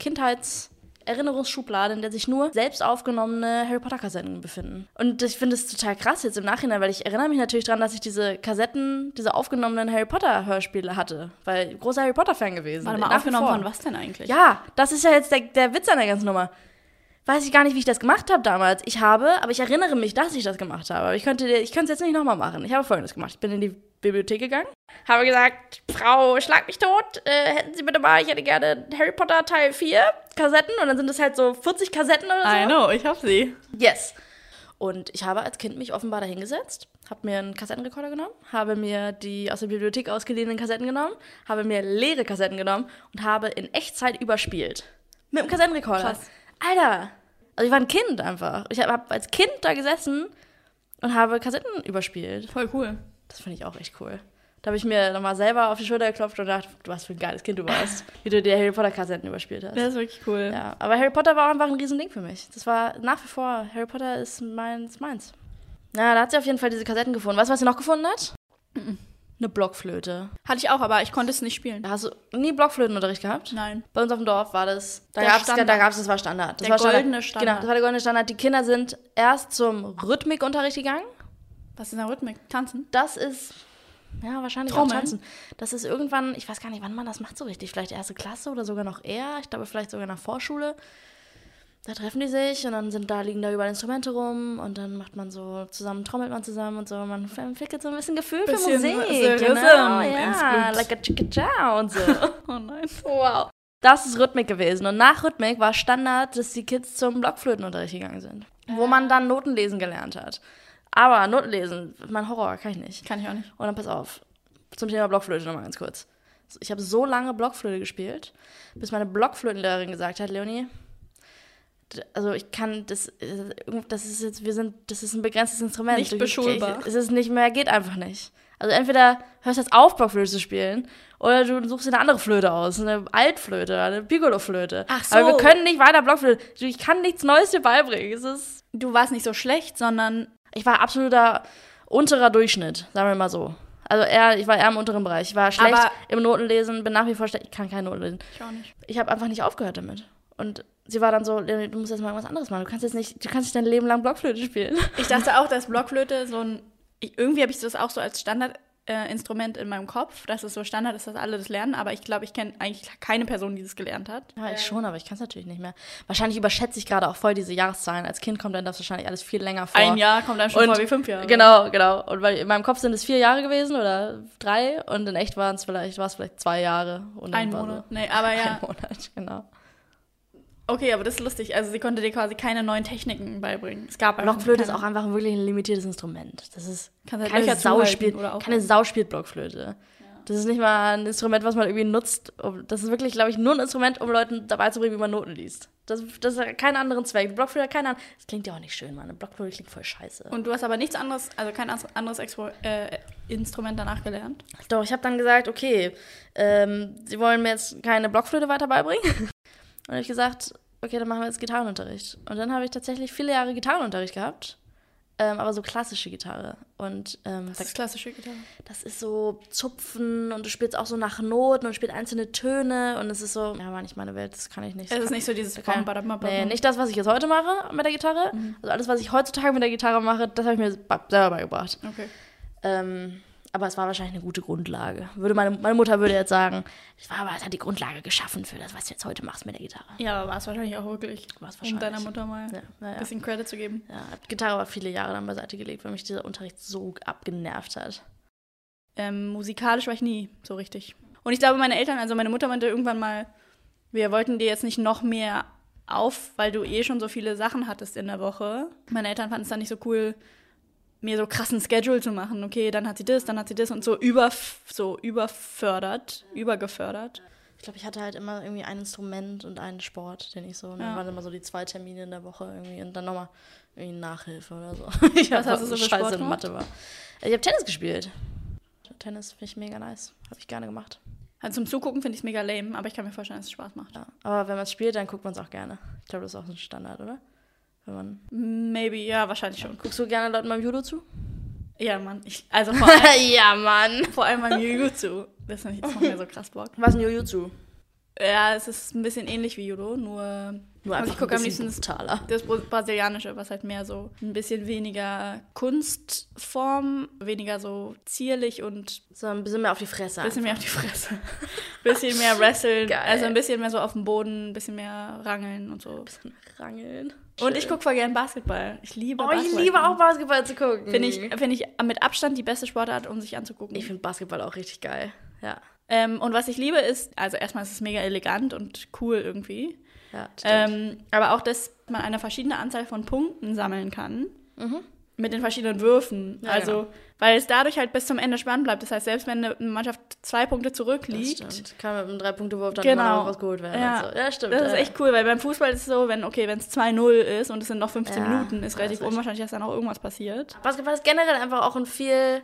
Kindheitserinnerungsschublade, in der sich nur selbst aufgenommene Harry Potter Kassetten befinden. Und ich finde es total krass jetzt im Nachhinein, weil ich erinnere mich natürlich daran, dass ich diese Kassetten, diese aufgenommenen Harry Potter Hörspiele hatte, weil ich großer Harry Potter Fan gewesen. Warte mal, Nach aufgenommen von was denn eigentlich? Ja, das ist ja jetzt der, der Witz an der ganzen Nummer. Weiß ich gar nicht, wie ich das gemacht habe damals. Ich habe, aber ich erinnere mich, dass ich das gemacht habe. Aber ich könnte ich könnte es jetzt nicht nochmal machen. Ich habe folgendes gemacht. Ich bin in die Bibliothek gegangen, habe gesagt, Frau, schlag mich tot. Äh, hätten Sie bitte mal, ich hätte gerne Harry Potter Teil 4 Kassetten. Und dann sind es halt so 40 Kassetten oder so. I know, ich hab sie. Yes. Und ich habe als Kind mich offenbar dahingesetzt, habe mir einen Kassettenrekorder genommen, habe mir die aus der Bibliothek ausgeliehenen Kassetten genommen, habe mir leere Kassetten genommen und habe in Echtzeit überspielt. Mit dem Kassettenrekorder. Krass. Alter. Also ich war ein Kind einfach. Ich habe hab als Kind da gesessen und habe Kassetten überspielt. Voll cool. Das finde ich auch echt cool. Da habe ich mir nochmal selber auf die Schulter geklopft und gedacht, du was für ein geiles Kind du warst, wie du dir Harry Potter Kassetten überspielt hast. Das ist wirklich cool. Ja, aber Harry Potter war auch einfach ein Riesending für mich. Das war nach wie vor, Harry Potter ist meins, meins. Ja, da hat sie auf jeden Fall diese Kassetten gefunden. Weißt du, was sie noch gefunden hat? Eine Blockflöte. Hatte ich auch, aber ich konnte es nicht spielen. Da hast du nie Blockflötenunterricht gehabt? Nein. Bei uns auf dem Dorf war das. Da gab es, Standard. da gab's, das war Standard. Das Der war Standard. goldene Standard. Genau, das war der goldene Standard. Die Kinder sind erst zum Rhythmikunterricht gegangen. Was ist denn Rhythmik? Tanzen? Das ist, ja, wahrscheinlich Trommeln? auch tanzen. Das ist irgendwann, ich weiß gar nicht, wann man das macht so richtig. Vielleicht erste Klasse oder sogar noch eher. Ich glaube, vielleicht sogar nach Vorschule. Da treffen die sich und dann sind da, liegen da überall Instrumente rum und dann macht man so zusammen, trommelt man zusammen und so. Man entwickelt so ein bisschen Gefühl Bisschen für Musik. the Genau, ja, like a chicka und so. Oh nein. wow. Das ist Rhythmik gewesen. Und nach Rhythmik war Standard, dass die Kids zum Blockflötenunterricht gegangen sind. Wo man dann Notenlesen gelernt hat. Aber Notenlesen, mein Horror, kann ich nicht. Kann ich auch nicht. Und dann pass auf. Zum Thema Blockflöte nochmal ganz kurz. Ich habe so lange Blockflöte gespielt, bis meine Blockflötenlehrerin gesagt hat, Leonie, also ich kann das, äh, das ist jetzt, wir sind, das ist ein begrenztes Instrument. Nicht beschulbar. Ich, es ist nicht mehr, geht einfach nicht. Also entweder hörst du jetzt auf, Blockflöte zu spielen, oder du suchst dir eine andere Flöte aus, eine Altflöte, eine Piccolo-Flöte. Ach so. Aber wir können nicht weiter Blockflöte. Ich kann nichts Neues dir beibringen. Es ist du warst nicht so schlecht, sondern Ich war absoluter unterer Durchschnitt, sagen wir mal so. Also eher, ich war eher im unteren Bereich. Ich war schlecht Aber- im Notenlesen, bin nach wie vor schlecht. Ich kann keine Noten lesen. ich auch nicht. Ich habe einfach nicht aufgehört damit. Und sie war dann so, du musst jetzt mal irgendwas anderes machen. Du kannst jetzt nicht, du kannst nicht dein Leben lang Blockflöte spielen. Ich dachte auch, dass Blockflöte so ein. Irgendwie habe ich das auch so als Standardinstrument äh, Instrument in meinem Kopf, dass es so Standard ist, dass alle das lernen. Aber ich glaube, ich kenne eigentlich keine Person, die das gelernt hat. Ja, ich schon, aber ich kann es natürlich nicht mehr. Wahrscheinlich überschätze ich gerade auch voll diese Jahreszahlen. Als Kind kommt dann das wahrscheinlich alles viel länger vor. Ein Jahr kommt einem schon Und- vor wie fünf Jahre. Genau, genau. Und weil in meinem Kopf sind es vier Jahre gewesen oder drei und in echt waren es vielleicht, war es vielleicht zwei Jahre. Und Ein Monat. Nee, aber So ja. Ein Monat, genau. Okay, aber das ist lustig. Also sie konnte dir quasi keine neuen Techniken beibringen. Es gab Blockflöte ist keine. auch einfach wirklich ein limitiertes Instrument. Das ist Kannst halt keine Löcher Sau spielt, keine Sau spielt Blockflöte. Das ist nicht mal ein Instrument, was man irgendwie nutzt. Das ist wirklich, glaube ich, nur ein Instrument, um Leuten dabei zu bringen, wie man Noten liest. Das, das hat keinen anderen Zweck. Blockflöte hat keinen anderen. Das klingt ja auch nicht schön, Mann. Eine Blockflöte klingt voll scheiße. Und du hast aber nichts anderes, also kein anderes Expo äh, Instrument danach gelernt. Doch, ich habe dann gesagt, okay, ähm, sie wollen mir jetzt keine Blockflöte weiter beibringen. Und habe ich gesagt, okay, dann machen wir jetzt Gitarrenunterricht. Und dann habe ich tatsächlich viele Jahre Gitarrenunterricht gehabt. Ähm, aber so klassische Gitarre. Und ähm, Das ist klassische Gitarre. das ist so Zupfen und du spielst auch so nach Noten und spielst einzelne Töne und es ist so, ja, war nicht meine Welt, das kann ich nicht. Es ist nicht so dieses badam. Nee, nicht das, was ich jetzt heute mache mit der Gitarre. Also alles, was ich heutzutage mit der Gitarre mache, das habe ich mir selber beigebracht. Okay. Ähm, aber es war wahrscheinlich eine gute Grundlage. Würde meine, meine Mutter würde jetzt sagen, es war aber es hat die Grundlage geschaffen für das, was du jetzt heute machst mit der Gitarre. Ja, aber war es wahrscheinlich auch wirklich, War's um wahrscheinlich. deiner Mutter mal Ja, ein naja. bisschen Credit zu geben. Ja, hab Gitarre war viele Jahre dann beiseite gelegt, weil mich dieser Unterricht so abgenervt hat. Ähm, musikalisch war ich nie so richtig. Und ich glaube, meine Eltern, also meine Mutter meinte irgendwann mal, wir wollten dir jetzt nicht noch mehr auf, weil du eh schon so viele Sachen hattest in der Woche. Meine Eltern fanden es dann nicht so cool, mir so krassen Schedule zu machen. Okay, dann hat sie das, dann hat sie das und so, über, so überfördert, übergefördert. Ich glaube, ich hatte halt immer irgendwie ein Instrument und einen Sport, den ich so, und Ja. dann waren immer so die zwei Termine in der Woche irgendwie und dann nochmal irgendwie Nachhilfe oder so. Ich Was hast du so für Scheiße Sport in? Mathe war. Ich habe Tennis gespielt. Tennis finde ich mega nice. Habe ich gerne gemacht. Also zum Zugucken finde ich es mega lame, aber ich kann mir vorstellen, dass es Spaß macht. Ja. Aber wenn man es spielt, dann guckt man es auch gerne. Ich glaube, das ist auch so ein Standard, oder? Wenn man. Maybe, ja, wahrscheinlich schon. Guckst du gerne Leuten beim Judo zu? Ja, Mann. Ich, also vor allem, ja, Mann. vor allem beim Jiu-Jitsu. Das, ist nicht- das macht mir so krass Bock. Was ist ein Jujutsu? Ja, es ist ein bisschen ähnlich wie Judo, nur, Nur einfach ich gucke ein am bisschen liebsten das, brutaler. das Bra- Brasilianische, was halt mehr so ein bisschen weniger Kunstform, weniger so zierlich und So ein bisschen mehr auf die Fresse. ein bisschen mehr auf die Fresse. bisschen mehr wresteln, Geil. also ein bisschen mehr so auf dem Boden, ein bisschen mehr rangeln und so. rangeln. Und ich gucke voll gern Basketball. Ich liebe Oh, ich Basketball. liebe auch Basketball zu gucken. Finde ich, find ich mit Abstand die beste Sportart, um sich anzugucken. Ich finde Basketball auch richtig geil. Ja. Ähm, und was ich liebe ist, also erstmal ist es mega elegant und cool irgendwie. Ja. Ähm, aber auch, dass man eine verschiedene Anzahl von Punkten sammeln kann. Mhm. Mit den verschiedenen Würfen. Ja, also, genau. weil es dadurch halt bis zum Ende spannend bleibt. Das heißt, selbst wenn eine Mannschaft zwei Punkte das zurückliegt, stimmt. Kann mit einem Drei-Punkte-Wurf dann Genau. immer noch was geholt werden. Ja. so. ja stimmt. das ist ja. echt cool, weil beim Fußball ist es so, wenn, okay, wenn es 2-0 ist und es sind noch 15 Ja, Minuten, ist ja, relativ unwahrscheinlich, dass dann auch irgendwas passiert. Basketball ist generell einfach auch ein viel.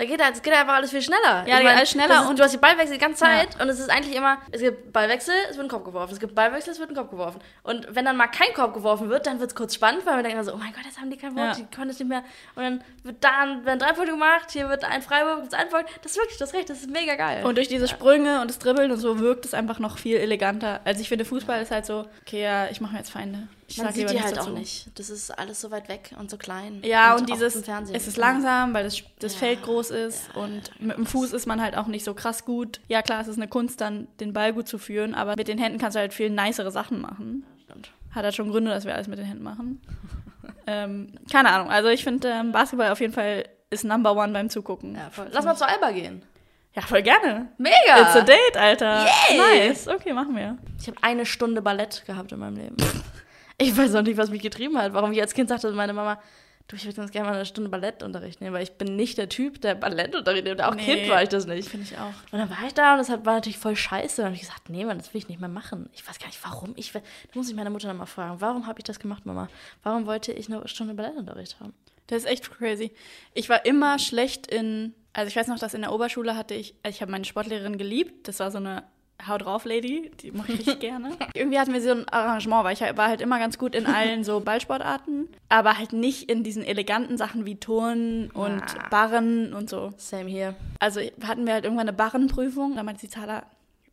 Da geht, halt- es geht einfach alles viel schneller. Ja, Ich geht alles schneller das ist, und- du hast die Ballwechsel die ganze Zeit und es ist eigentlich immer, es gibt Ballwechsel, es wird ein Kopf geworfen, es gibt Ballwechsel, es wird ein Kopf geworfen. Und wenn dann mal kein Kopf geworfen wird, dann wird es kurz spannend, weil man denkt so, oh mein Gott, jetzt haben die kein Wort, Ja. die können es nicht mehr. Und dann wird da ein- werden drei Punkte gemacht, hier wird ein Freiwurf, gibt's ein Punkt. Das ist wirklich, das recht, das ist mega geil. Und durch diese Sprünge und das Dribbeln und so wirkt es einfach noch viel eleganter. Also ich finde, Fußball ist halt so, okay, ja, ich mache mir jetzt Feinde. Ich man sieht die halt dazu. auch nicht. Das ist alles so weit weg und so klein. Ja, und, auch dieses, es ist langsam, weil das, das Ja, Feld groß ist und mit dem Fuß ist man halt auch nicht so krass gut. Ja, klar, es ist eine Kunst, dann den Ball gut zu führen, aber mit den Händen kannst du halt viel nicere Sachen machen. Stimmt. Hat halt schon Gründe, dass wir alles mit den Händen machen. ähm, keine Ahnung, also ich finde, ähm, Basketball auf jeden Fall ist Number One beim Zugucken. Ja. Lass mal zu Alba gehen. Ja, voll gerne. Mega! It's a date, Alter. Yay! Nice. Okay, machen wir. Ich habe eine Stunde Ballett gehabt in meinem Leben. Ich weiß auch nicht, was mich getrieben hat. Warum ich als Kind sagte, meine Mama, du, ich würde ganz gerne mal eine Stunde Ballettunterricht nehmen, weil ich bin nicht der Typ, der Ballettunterricht nimmt. Auch Nee. Kind war ich das nicht. Finde ich auch. Und dann war ich da und das hat- war natürlich voll scheiße. Und dann habe ich gesagt, nee, Mann, das will ich nicht mehr machen. Ich weiß gar nicht, warum. Ich, will- da muss ich meine Mutter dann mal fragen, warum habe ich das gemacht, Mama? Warum wollte ich eine Stunde Ballettunterricht haben? Das ist echt crazy. Ich war immer schlecht in, also ich weiß noch, dass in der Oberschule hatte ich, ich habe meine Sportlehrerin geliebt. Das war so eine Hau drauf, Lady, die mache ich gerne. Irgendwie hatten wir so ein Arrangement, weil ich war halt immer ganz gut in allen so Ballsportarten, aber halt nicht in diesen eleganten Sachen wie Turnen und Ah. Barren und so. Same hier. Also hatten wir halt irgendwann eine Barrenprüfung. Da meinte die Zahler,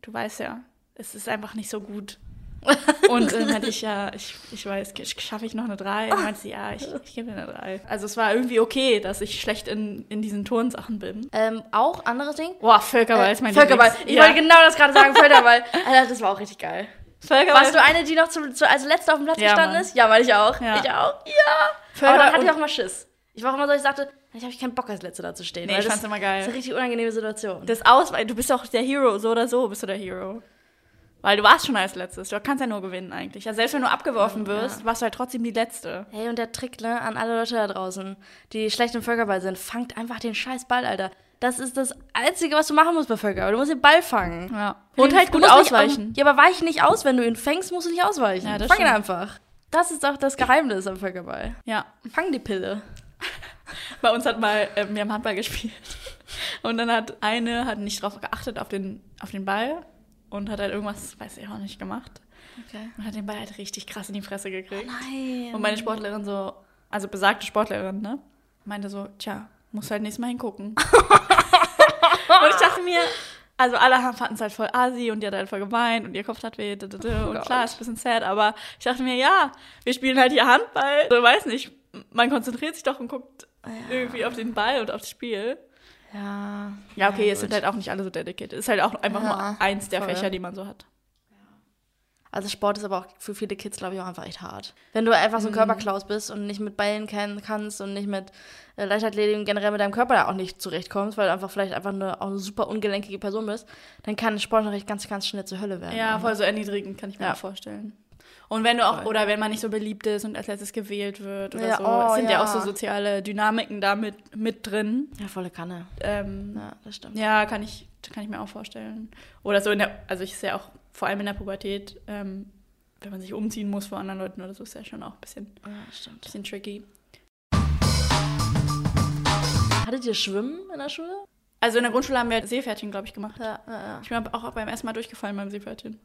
du weißt ja, es ist einfach nicht so gut. Und dann meinte ich, ja, ich, ich weiß, schaffe ich noch eine 3? Und meinte sie, ja, ich, ich gebe dir eine 3. Also es war irgendwie okay, dass ich schlecht in, in diesen Turnsachen bin. Ähm, auch anderes Ding. Boah, Völkerball ist mein Völkerball. Lieblings- Ich ja. wollte genau das gerade sagen, Völkerball. Alter, das war auch richtig geil. Völkerball. Warst du eine, die noch zu, zu, als letzte auf dem Platz Ja, gestanden Mann. ist? Ja, weil ich auch. Ja. Ich auch. Ja. Völker- Aber dann hatte ich auch mal Schiss. Ich war auch immer so, ich sagte, ich habe keinen Bock als Letzte da zu stehen. Nee, ich fand's immer geil. Das ist eine richtig unangenehme Situation. das aus, weil du bist doch der Hero, so oder so bist du der Hero. Weil du warst schon als letztes. Du kannst ja nur gewinnen eigentlich. Ja, selbst wenn du abgeworfen wirst, warst du halt trotzdem die Letzte. Hey, und der Trick, ne, an alle Leute da draußen, die schlecht im Völkerball sind, fangt einfach den scheiß Ball, Alter. Das ist das Einzige, was du machen musst bei Völkerball. Du musst den Ball fangen. Ja. Und halt gut musst nicht- ausweichen. ja, aber weich nicht aus. Wenn du ihn fängst, musst du nicht ausweichen. Ja, das Fang ihn stimmt. einfach. Das ist doch das Geheimnis am Völkerball. Ja. Fang die Pille. Bei uns hat mal, äh, wir haben Handball gespielt. Und dann hat eine hat nicht drauf geachtet auf den, auf den Ball und hat halt irgendwas, weiß ich auch nicht, gemacht. Okay. Und hat den Ball halt richtig krass in die Fresse gekriegt. Nein. Und meine Sportlerin so, also besagte Sportlerin, ne? Meinte so, tja, muss halt nächstes Mal hingucken. und ich dachte mir, also alle fanden es halt voll asi und die hat halt voll geweint und ihr Kopf hat weh. d- Und klar, ist ein bisschen sad, aber ich dachte mir, ja, wir spielen halt hier Handball. So, weiß nicht, man konzentriert sich doch und guckt irgendwie auf den Ball und aufs Spiel. Ja. Ja, okay, Ja, es sind halt auch nicht alle so dedicated. Es ist halt auch einfach Ja, nur eins der voll. Fächer, die man so hat. Also Sport ist aber auch für viele Kids, glaube ich, auch einfach echt hart. Wenn du einfach so ein Körperklaus bist und nicht mit Bällen kennen kannst und nicht mit äh, Leichtathletik und generell mit deinem Körper da auch nicht zurechtkommst, weil du einfach vielleicht einfach eine, auch eine super ungelenkige Person bist, dann kann Sportunterricht ganz, ganz schnell zur Hölle werden. Ja, voll so erniedrigend, kann ich mir Ja. vorstellen. Und wenn du auch, Voll. oder wenn man nicht so beliebt ist und als letztes gewählt wird oder Ja, so, oh, sind ja. ja. auch so soziale Dynamiken da mit, mit drin. Ja, volle Kanne. Ähm, ja. Ja, das stimmt. kann ich, kann ich mir auch vorstellen. Oder so in der, also ich sehe auch vor allem in der Pubertät, ähm, wenn man sich umziehen muss vor anderen Leuten oder so, ist ja schon auch ein bisschen, Ja, stimmt. bisschen tricky. Hattet ihr Schwimmen in der Schule? Also in der Grundschule haben wir Seepferdchen, glaube ich, gemacht. Ja, ja, ja. Ich bin aber auch beim ersten Mal durchgefallen beim Seepferdchen.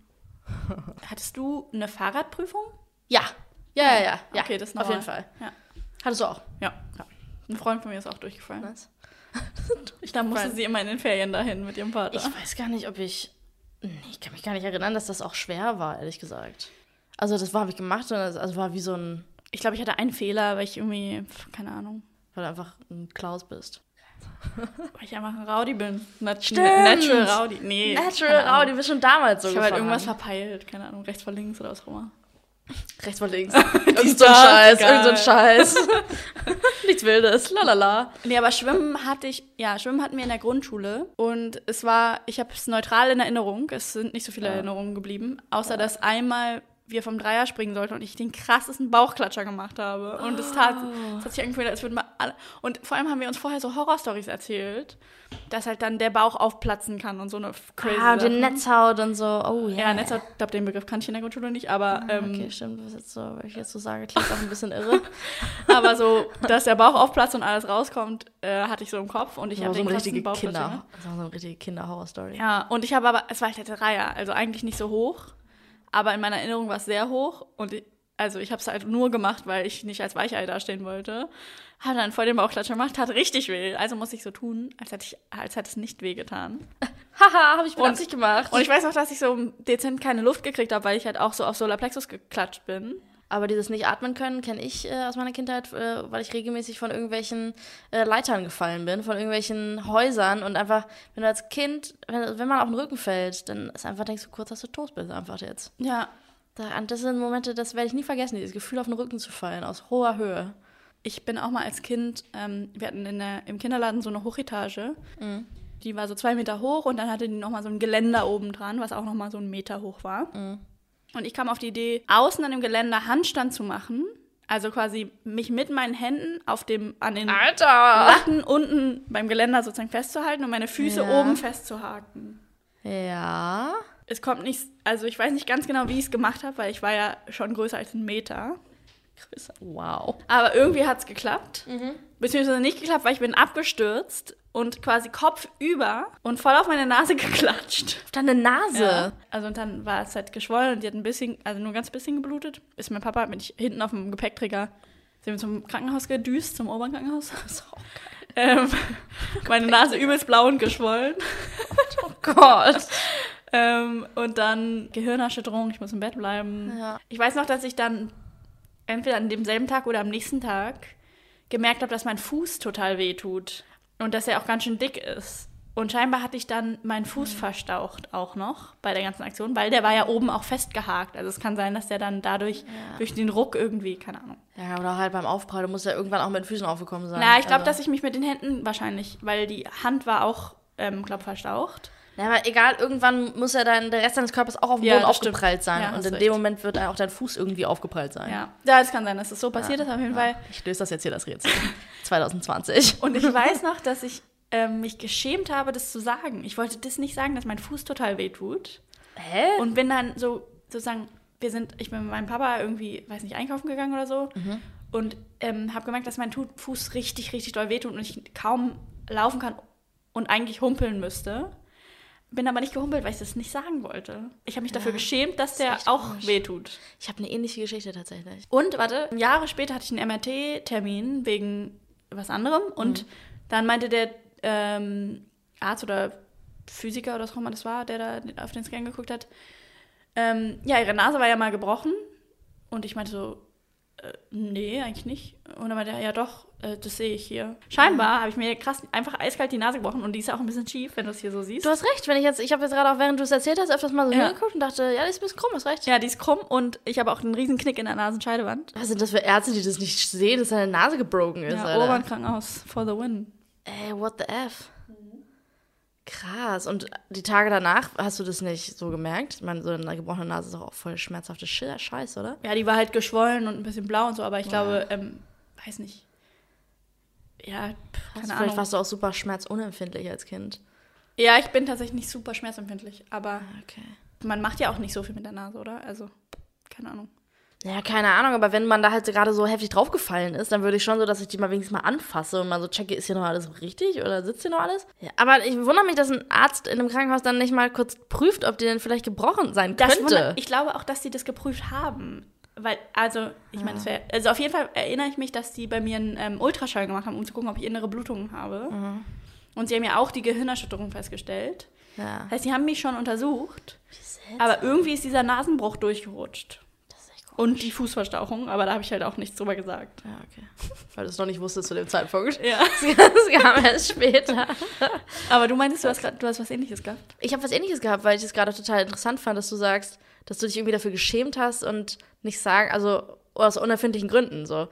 Hattest du eine Fahrradprüfung? Ja. Ja, ja, ja. ja. Okay, das ist Auf normal. jeden Fall. Ja. Hattest du auch? Ja. Ein Freund von mir ist auch durchgefallen. Nice. Da musste sie immer in den Ferien dahin mit ihrem Vater. Ich weiß gar nicht, ob ich. Nee, ich kann mich gar nicht erinnern, dass das auch schwer war, ehrlich gesagt. Also, das war, habe ich gemacht und das also war wie so ein. Ich glaube, ich hatte einen Fehler, weil ich irgendwie, keine Ahnung, Weil du einfach ein Klaus bist. Weil ich einfach ein Rowdy bin. Nat Stimmt. Natural Rowdy. Nee. Natural. Rau, die bist schon damals so Ich habe halt irgendwas verpeilt, keine Ahnung, rechts vor links oder was auch immer. Rechts vor links. Irgend so ein Scheiß, irgend so ein Scheiß. Nichts Wildes, lalala. Nee, aber Schwimmen hatte ich, ja, Schwimmen hatten wir in der Grundschule und es war, ich habe es neutral in Erinnerung, es sind nicht so viele Ja. Erinnerungen geblieben, außer dass einmal wir vom Dreier springen sollten und ich den krassesten Bauchklatscher gemacht habe. Und es tat, es hat sich angefühlt, als würden wir alle, und vor allem haben wir uns vorher so Horrorstories erzählt, dass halt dann der Bauch aufplatzen kann und so eine crazy Ah, und den Sachen. Netzhaut und so. Oh ja. Ja, Netzhaut, ich glaube, den Begriff kannte ich in der Grundschule nicht, aber, Ah, ähm, Okay, stimmt, was jetzt so, weil ich jetzt so sage, klingt auch ein bisschen irre. aber so, dass der Bauch aufplatzt und alles rauskommt, äh, hatte ich so im Kopf und ich Das habe so den richtige Bauchklatscher. Kinder. Das war so eine richtige Kinder-Horror-Story. Ja, und ich habe aber, es war halt der Dreier, also eigentlich nicht so hoch, aber in meiner Erinnerung war es sehr hoch und ich, also ich habe es halt nur gemacht, weil ich nicht als Weichei dastehen wollte. Habe dann vor dem Bauchklatscher gemacht, hat richtig weh, also muss ich so tun, als hätte, ich, als hätte es nicht weh getan. Haha, habe ich Absicht gemacht. Und ich weiß auch, dass ich so dezent keine Luft gekriegt habe, weil ich halt auch so auf Solarplexus geklatscht bin. Aber dieses nicht atmen können kenne ich äh, aus meiner Kindheit, äh, weil ich regelmäßig von irgendwelchen äh, Leitern gefallen bin, von irgendwelchen Häusern und einfach, wenn du als Kind, wenn, wenn man auf den Rücken fällt, dann ist einfach, denkst du kurz, dass du tot bist, einfach jetzt. Ja, das sind Momente, das werde ich nie vergessen, dieses Gefühl, auf den Rücken zu fallen, aus hoher Höhe. ich bin auch mal als Kind, ähm, wir hatten in der, im Kinderladen so eine Hochetage. Mhm. Die war so zwei Meter hoch und dann hatte die nochmal so ein Geländer oben dran, was auch nochmal so einen Meter hoch war. Mhm. Und ich kam auf die Idee, außen an dem Geländer Handstand zu machen. Also quasi mich mit meinen Händen auf dem, an den Alter! Latten unten beim Geländer sozusagen festzuhalten und meine Füße Ja. oben festzuhaken. Ja. Es kommt nicht, also ich weiß nicht ganz genau, wie ich es gemacht habe, weil ich war ja schon größer als ein Meter. Größer. Wow. Aber irgendwie hat es geklappt. Mhm. Beziehungsweise nicht geklappt, weil ich bin abgestürzt und quasi Kopf über und voll auf meine Nase geklatscht. Auf deine Nase. Ja. Also und dann war es halt geschwollen und die hat ein bisschen, also nur ein ganz bisschen geblutet. Ist mein Papa mit ich hinten auf dem Gepäckträger sind wir zum Krankenhaus gedüst, zum Oberkrankenhaus. So. Ähm, meine Nase übelst blau und geschwollen. Oh Gott. Ähm, und dann Gehirnerschütterung, ich muss im Bett bleiben. Ja. Ich weiß noch, dass ich dann entweder an demselben Tag oder am nächsten Tag gemerkt habe, dass mein Fuß total weh tut und dass er auch ganz schön dick ist. Und scheinbar hatte ich dann meinen Fuß verstaucht auch noch bei der ganzen Aktion, weil der war ja oben auch festgehakt. Also es kann sein, dass der dann dadurch Ja. durch den Ruck irgendwie, keine Ahnung. Ja, oder halt beim Aufprall, du musst ja irgendwann auch mit den Füßen aufgekommen sein. Na, ich glaube, Also- dass ich mich mit den Händen wahrscheinlich, weil die Hand war auch, ähm, glaub, verstaucht. Ja, aber egal, irgendwann muss ja dann der Rest deines Körpers auch auf dem Ja, Boden stimmt. aufgeprallt sein. Ja, und in dem Moment wird auch dein Fuß irgendwie aufgeprallt sein. Ja, ja es kann sein, dass das so passiert ist, auf jeden Fall. Ich löse das jetzt hier, das Rätsel. 2020. Und ich weiß noch, dass ich ähm, mich geschämt habe, das zu sagen. Ich wollte das nicht sagen, dass mein Fuß total weh tut. Hä? Und bin dann so, sozusagen, wir sind, ich bin mit meinem Papa irgendwie, weiß nicht, einkaufen gegangen oder so. Und ähm, habe gemerkt, dass mein Fuß richtig, richtig doll wehtut und ich kaum laufen kann und eigentlich humpeln müsste. Bin aber nicht gehumpelt, weil ich das nicht sagen wollte. Ich habe mich dafür geschämt, dass der auch komisch. wehtut. Ich habe eine ähnliche Geschichte tatsächlich. Und warte, Jahre später hatte ich einen MRT-Termin wegen was anderem und dann meinte der ähm, Arzt oder Physiker oder was auch immer das war, der da auf den Scan geguckt hat, ähm, ja, ihre Nase war ja mal gebrochen und ich meinte so, nee, eigentlich nicht. Und dann meinte er, ja doch, äh, das sehe ich hier. Scheinbar habe ich mir krass einfach eiskalt die Nase gebrochen und die ist auch ein bisschen schief, wenn du es hier so siehst. Du hast recht, wenn ich jetzt, ich habe jetzt gerade auch, während du es erzählt hast, öfters mal so Ja. hingeguckt und dachte, ja, die ist ein bisschen krumm, hast recht. ja, die ist krumm und ich habe auch einen riesen Knick in der Nasenscheidewand. Was sind das für Ärzte, die das nicht sehen, dass deine Nase gebroken ist, Ja, Alter? Oberkrankenhaus for the win. Ey, what the F? Krass. Und die Tage danach hast du das nicht so gemerkt? Ich meine, so eine gebrochene Nase ist doch auch voll schmerzhafte Sch- Scheiß, oder? Ja, die war halt geschwollen und ein bisschen blau und so, aber ich glaube, ähm, weiß nicht. Ja, pf, keine Vielleicht Ahnung. warst du auch super schmerzunempfindlich als Kind. Ja, ich bin tatsächlich nicht super schmerzempfindlich, aber Okay. man macht ja auch nicht so viel mit der Nase, oder? Also, keine Ahnung. Ja, keine Ahnung, aber wenn man da halt gerade so heftig draufgefallen ist, dann würde ich schon so, dass ich die mal wenigstens mal anfasse und mal so checke, ist hier noch alles richtig oder sitzt hier noch alles? Ja, aber ich wundere mich, dass ein Arzt in einem Krankenhaus dann nicht mal kurz prüft, ob die denn vielleicht gebrochen sein Das könnte. wundert- ich glaube auch, dass die das geprüft haben. Weil, also, ich meine, es wäre, also auf jeden Fall erinnere ich mich, dass die bei mir einen ähm, Ultraschall gemacht haben, um zu gucken, ob ich innere Blutungen habe. Mhm. Und sie haben ja auch die Gehirnerschütterung festgestellt. ja. Das heißt, sie haben mich schon untersucht, aber irgendwie ist dieser Nasenbruch durchgerutscht. Und die Fußverstauchung, aber da habe ich halt auch nichts drüber gesagt. Ja, okay. Weil du es noch nicht wusstest zu dem Zeitpunkt. Ja. Das kam erst später. Aber du meintest, du hast, grad, du hast was ähnliches gehabt. Ich habe was ähnliches gehabt, weil ich es gerade total interessant fand, dass du sagst, dass du dich irgendwie dafür geschämt hast und nicht sagen, also aus unerfindlichen Gründen so.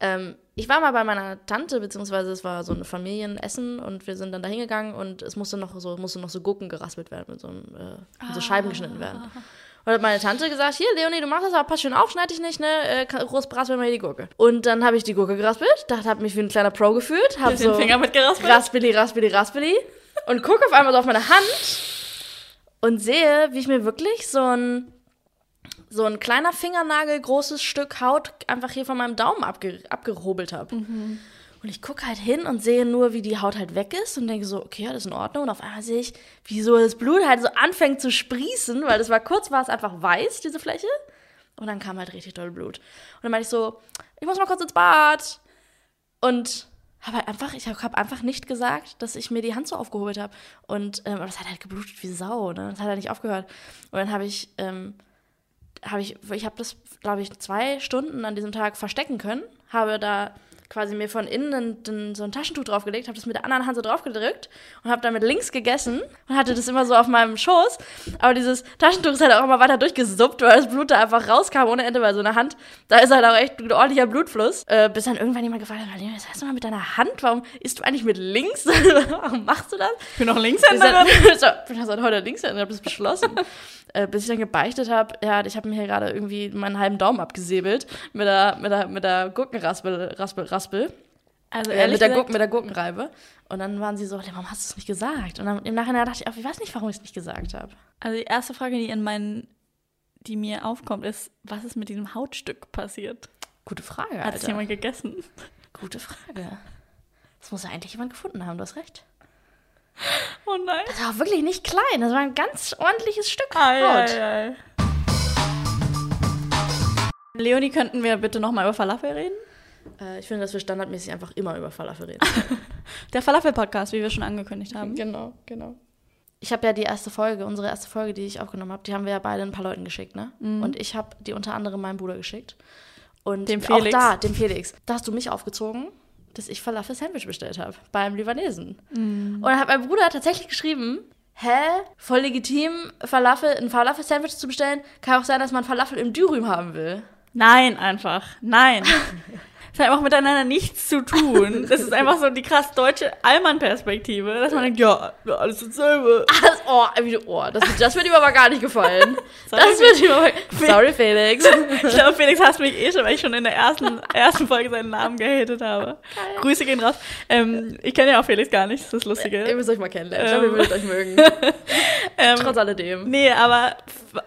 Ähm, ich war mal bei meiner Tante, beziehungsweise es war so ein Familienessen und wir sind dann da hingegangen und es musste noch so, musste noch so Gurken geraspelt werden, mit so, einem, äh, mit so Scheiben geschnitten werden. Und hat meine Tante gesagt, hier, Leonie, du machst das, aber pass schön auf, schneid dich nicht, ne, äh, groß raspel mal hier die Gurke. Und dann habe ich die Gurke geraspelt, dachte, habe mich wie ein kleiner Pro gefühlt, du so den Finger mit geraspelt? raspeli, raspeli, raspeli und gucke auf einmal so auf meine Hand und sehe, wie ich mir wirklich so ein so ein kleiner Fingernagel großes Stück Haut einfach hier von meinem Daumen abge abgehobelt habe. Und ich gucke halt hin und sehe nur, wie die Haut halt weg ist und denke so, okay, das ist in Ordnung. Und auf einmal sehe ich, wie so das Blut halt so anfängt zu sprießen, weil das war kurz, war es einfach weiß, diese Fläche. Und dann kam halt richtig doll Blut. Und dann meinte ich so, ich muss mal kurz ins Bad. Und habe halt einfach, ich habe hab einfach nicht gesagt, dass ich mir die Hand so aufgeholt habe. Und ähm, aber das hat halt geblutet wie Sau, ne? Das hat halt nicht aufgehört. Und dann habe ich, ähm, habe ich, ich habe das, glaube ich, zwei Stunden an diesem Tag verstecken können, habe da quasi mir von innen ein, so ein Taschentuch draufgelegt, habe das mit der anderen Hand so draufgedrückt und habe damit links gegessen und hatte das immer so auf meinem Schoß. Aber dieses Taschentuch ist halt auch immer weiter durchgesuppt, weil das Blut da einfach rauskam ohne Ende, weil so eine Hand, da ist halt auch echt ein ordentlicher Blutfluss. Äh, bis dann irgendwann jemand gefragt hat, was hast du mal mit deiner Hand? Warum isst du eigentlich mit links? Warum machst du das? Ich bin noch Bis Linkshänderin. ich bin seit heute links, ich habe das beschlossen. äh, bis ich dann gebeichtet habe, ja, ich habe mir hier gerade irgendwie meinen halben Daumen abgesäbelt mit der, mit der, mit der Gurkenraspel, Raspel, Raspel. Also Äh, mit, der Gurken, mit der Gurkenreibe. Und dann waren sie so, warum hast du es nicht gesagt? Und dann im Nachhinein dachte ich, auch, ich weiß nicht, warum ich es nicht gesagt habe. also die erste Frage, die in meinen, die mir aufkommt, ist, was ist mit diesem Hautstück passiert? Gute Frage, Hat es jemand gegessen? Gute Frage. Das muss ja eigentlich jemand gefunden haben, du hast recht. Oh nein. Das war auch wirklich nicht klein, das war ein ganz ordentliches Stück Ei, Haut. ei, ei. Leonie, könnten wir bitte nochmal über Falafel reden? Äh, ich finde, dass wir standardmäßig einfach immer über Falafel reden. Der Falafel-Podcast, wie wir schon angekündigt haben. genau, genau. Ich habe ja die erste Folge, unsere erste Folge, die ich aufgenommen habe, die haben wir ja beide ein paar Leuten geschickt, ne? Und ich habe die unter anderem meinem Bruder geschickt. Und Dem auch Felix. da, dem Felix. Da hast du mich aufgezogen, dass ich Falafel-Sandwich bestellt habe beim Libanesen. Und dann hat mein Bruder tatsächlich geschrieben, hä, voll legitim, Falafel, ein Falafel-Sandwich zu bestellen. Kann auch sein, dass man Falafel im Dürüm haben will. Nein, einfach. Nein. Das hat einfach miteinander nichts zu tun. Das ist einfach so die krass deutsche Allmann-Perspektive, dass man denkt, ja, alles dasselbe. Das, oh, oh das, das wird ihm aber gar nicht gefallen. Sorry, das wird ihm aber, sorry, Felix. Ich glaube, Felix hasst mich eh schon, weil ich schon in der ersten, ersten Folge seinen Namen gehatet habe. Grüße gehen raus. Ähm, ich kenne ja auch Felix gar nicht, das ist das Ihr Lustige. müsst euch mal kennenlernen. Ich glaube, ihr Ähm. würdet euch mögen. Ähm, Trotz alledem. nee, aber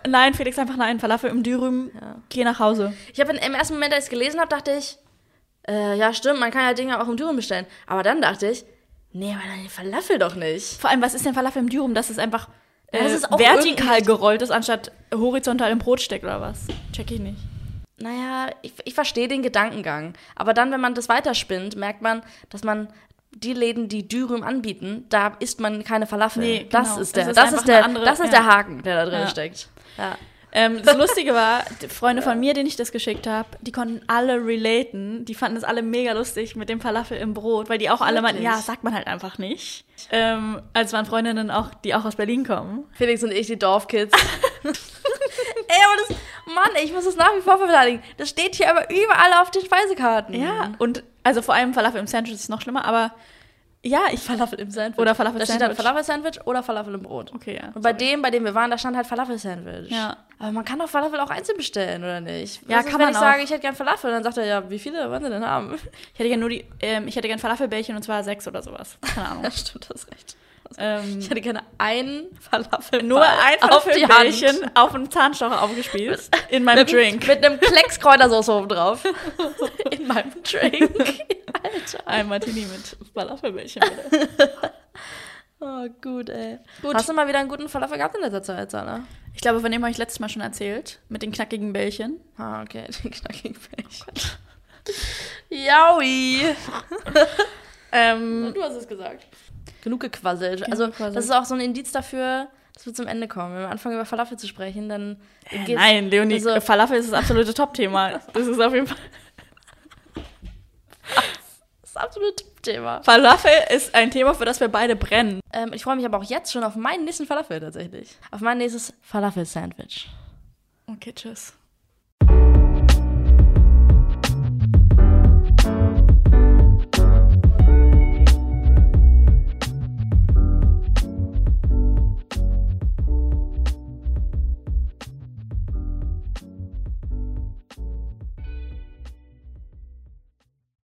nein, Felix einfach nein, Falafel im Dürüm, Ja. geh nach Hause. Ich habe im ersten Moment, als ich es gelesen habe, dachte ich, äh, ja, stimmt, man kann ja Dinge auch im Dürüm bestellen. Aber dann dachte ich, nee, aber dann Falafel doch nicht. Vor allem, was ist denn Falafel im Dürüm? Das ist einfach äh, Ja, das ist auch vertikal gerollt ist, anstatt horizontal im Brot steckt oder was? Check ich nicht. Naja, ich, ich verstehe den Gedankengang. Aber dann, wenn man das weiterspinnt, merkt man, dass man die Läden, die Dürüm anbieten, da isst man keine Falafel. Nee, das genau. ist der, Das das ist der, das ist ja. der Haken, der da drin Ja. steckt. Ja. Ähm, das Lustige war, die Freunde von mir, denen ich das geschickt habe, die konnten alle relaten. Die fanden es alle mega lustig mit dem Falafel im Brot, weil die auch alle meinten, ja, sagt man halt einfach nicht. Ähm, als waren Freundinnen auch, die auch aus Berlin kommen. Felix und ich, die Dorfkids. ey, aber das, Mann, ich muss das nach wie vor verteidigen. Das steht hier aber überall auf den Speisekarten. Ja, und also vor allem Falafel im Sandwich ist noch schlimmer, aber ja, ich Falafel im Sandwich. Oder Falafel Da steht dann Sandwich. Falafel-Sandwich oder Falafel im Brot. Okay, ja. Und bei dem, bei dem wir waren, da stand halt Falafel-Sandwich. Ja. Aber man kann doch Falafel auch einzeln bestellen, oder nicht? Ja, Was ist, kann wenn man ich auch. sage, ich hätte gern Falafel, dann sagt er, ja, wie viele wollen sie denn haben? Ich hätte gerne nur die, ähm, ich hätte gerne Falafelbällchen und zwar sechs oder sowas. Keine Ahnung. Ja, stimmt, das recht. Ähm, Ich hätte gerne einen Falafel. nur ein auf. Falafelbällchen auf einen Zahnstocher aufgespießt in meinem Mit, Drink. mit einem Klecks Kräutersoße oben drauf. In meinem Drink. Alter. Ein Martini mit Falafelbällchen. bitte. Oh, gut, ey. Gut. Hast du mal wieder einen guten Falafel gehabt in letzter Zeit, Sana? Ich glaube, von dem habe ich letztes Mal schon erzählt. Mit den knackigen Bällchen. Ah, okay, den knackigen Bällchen. Jaui. Ähm, Du hast es gesagt. Genug gequasselt. Also, gequasselt. das ist auch so ein Indiz dafür, dass wir zum Ende kommen. Wenn wir anfangen, über Falafel zu sprechen, dann geht's. nein, Leonie, also- Falafel ist das absolute Top-Thema. Das ist auf jeden Fall. Das ist absolut Thema. Falafel ist ein Thema, für das wir beide brennen. Ähm, ich freue mich aber auch jetzt schon auf meinen nächsten Falafel tatsächlich. Auf mein nächstes Falafel-Sandwich. Okay, tschüss.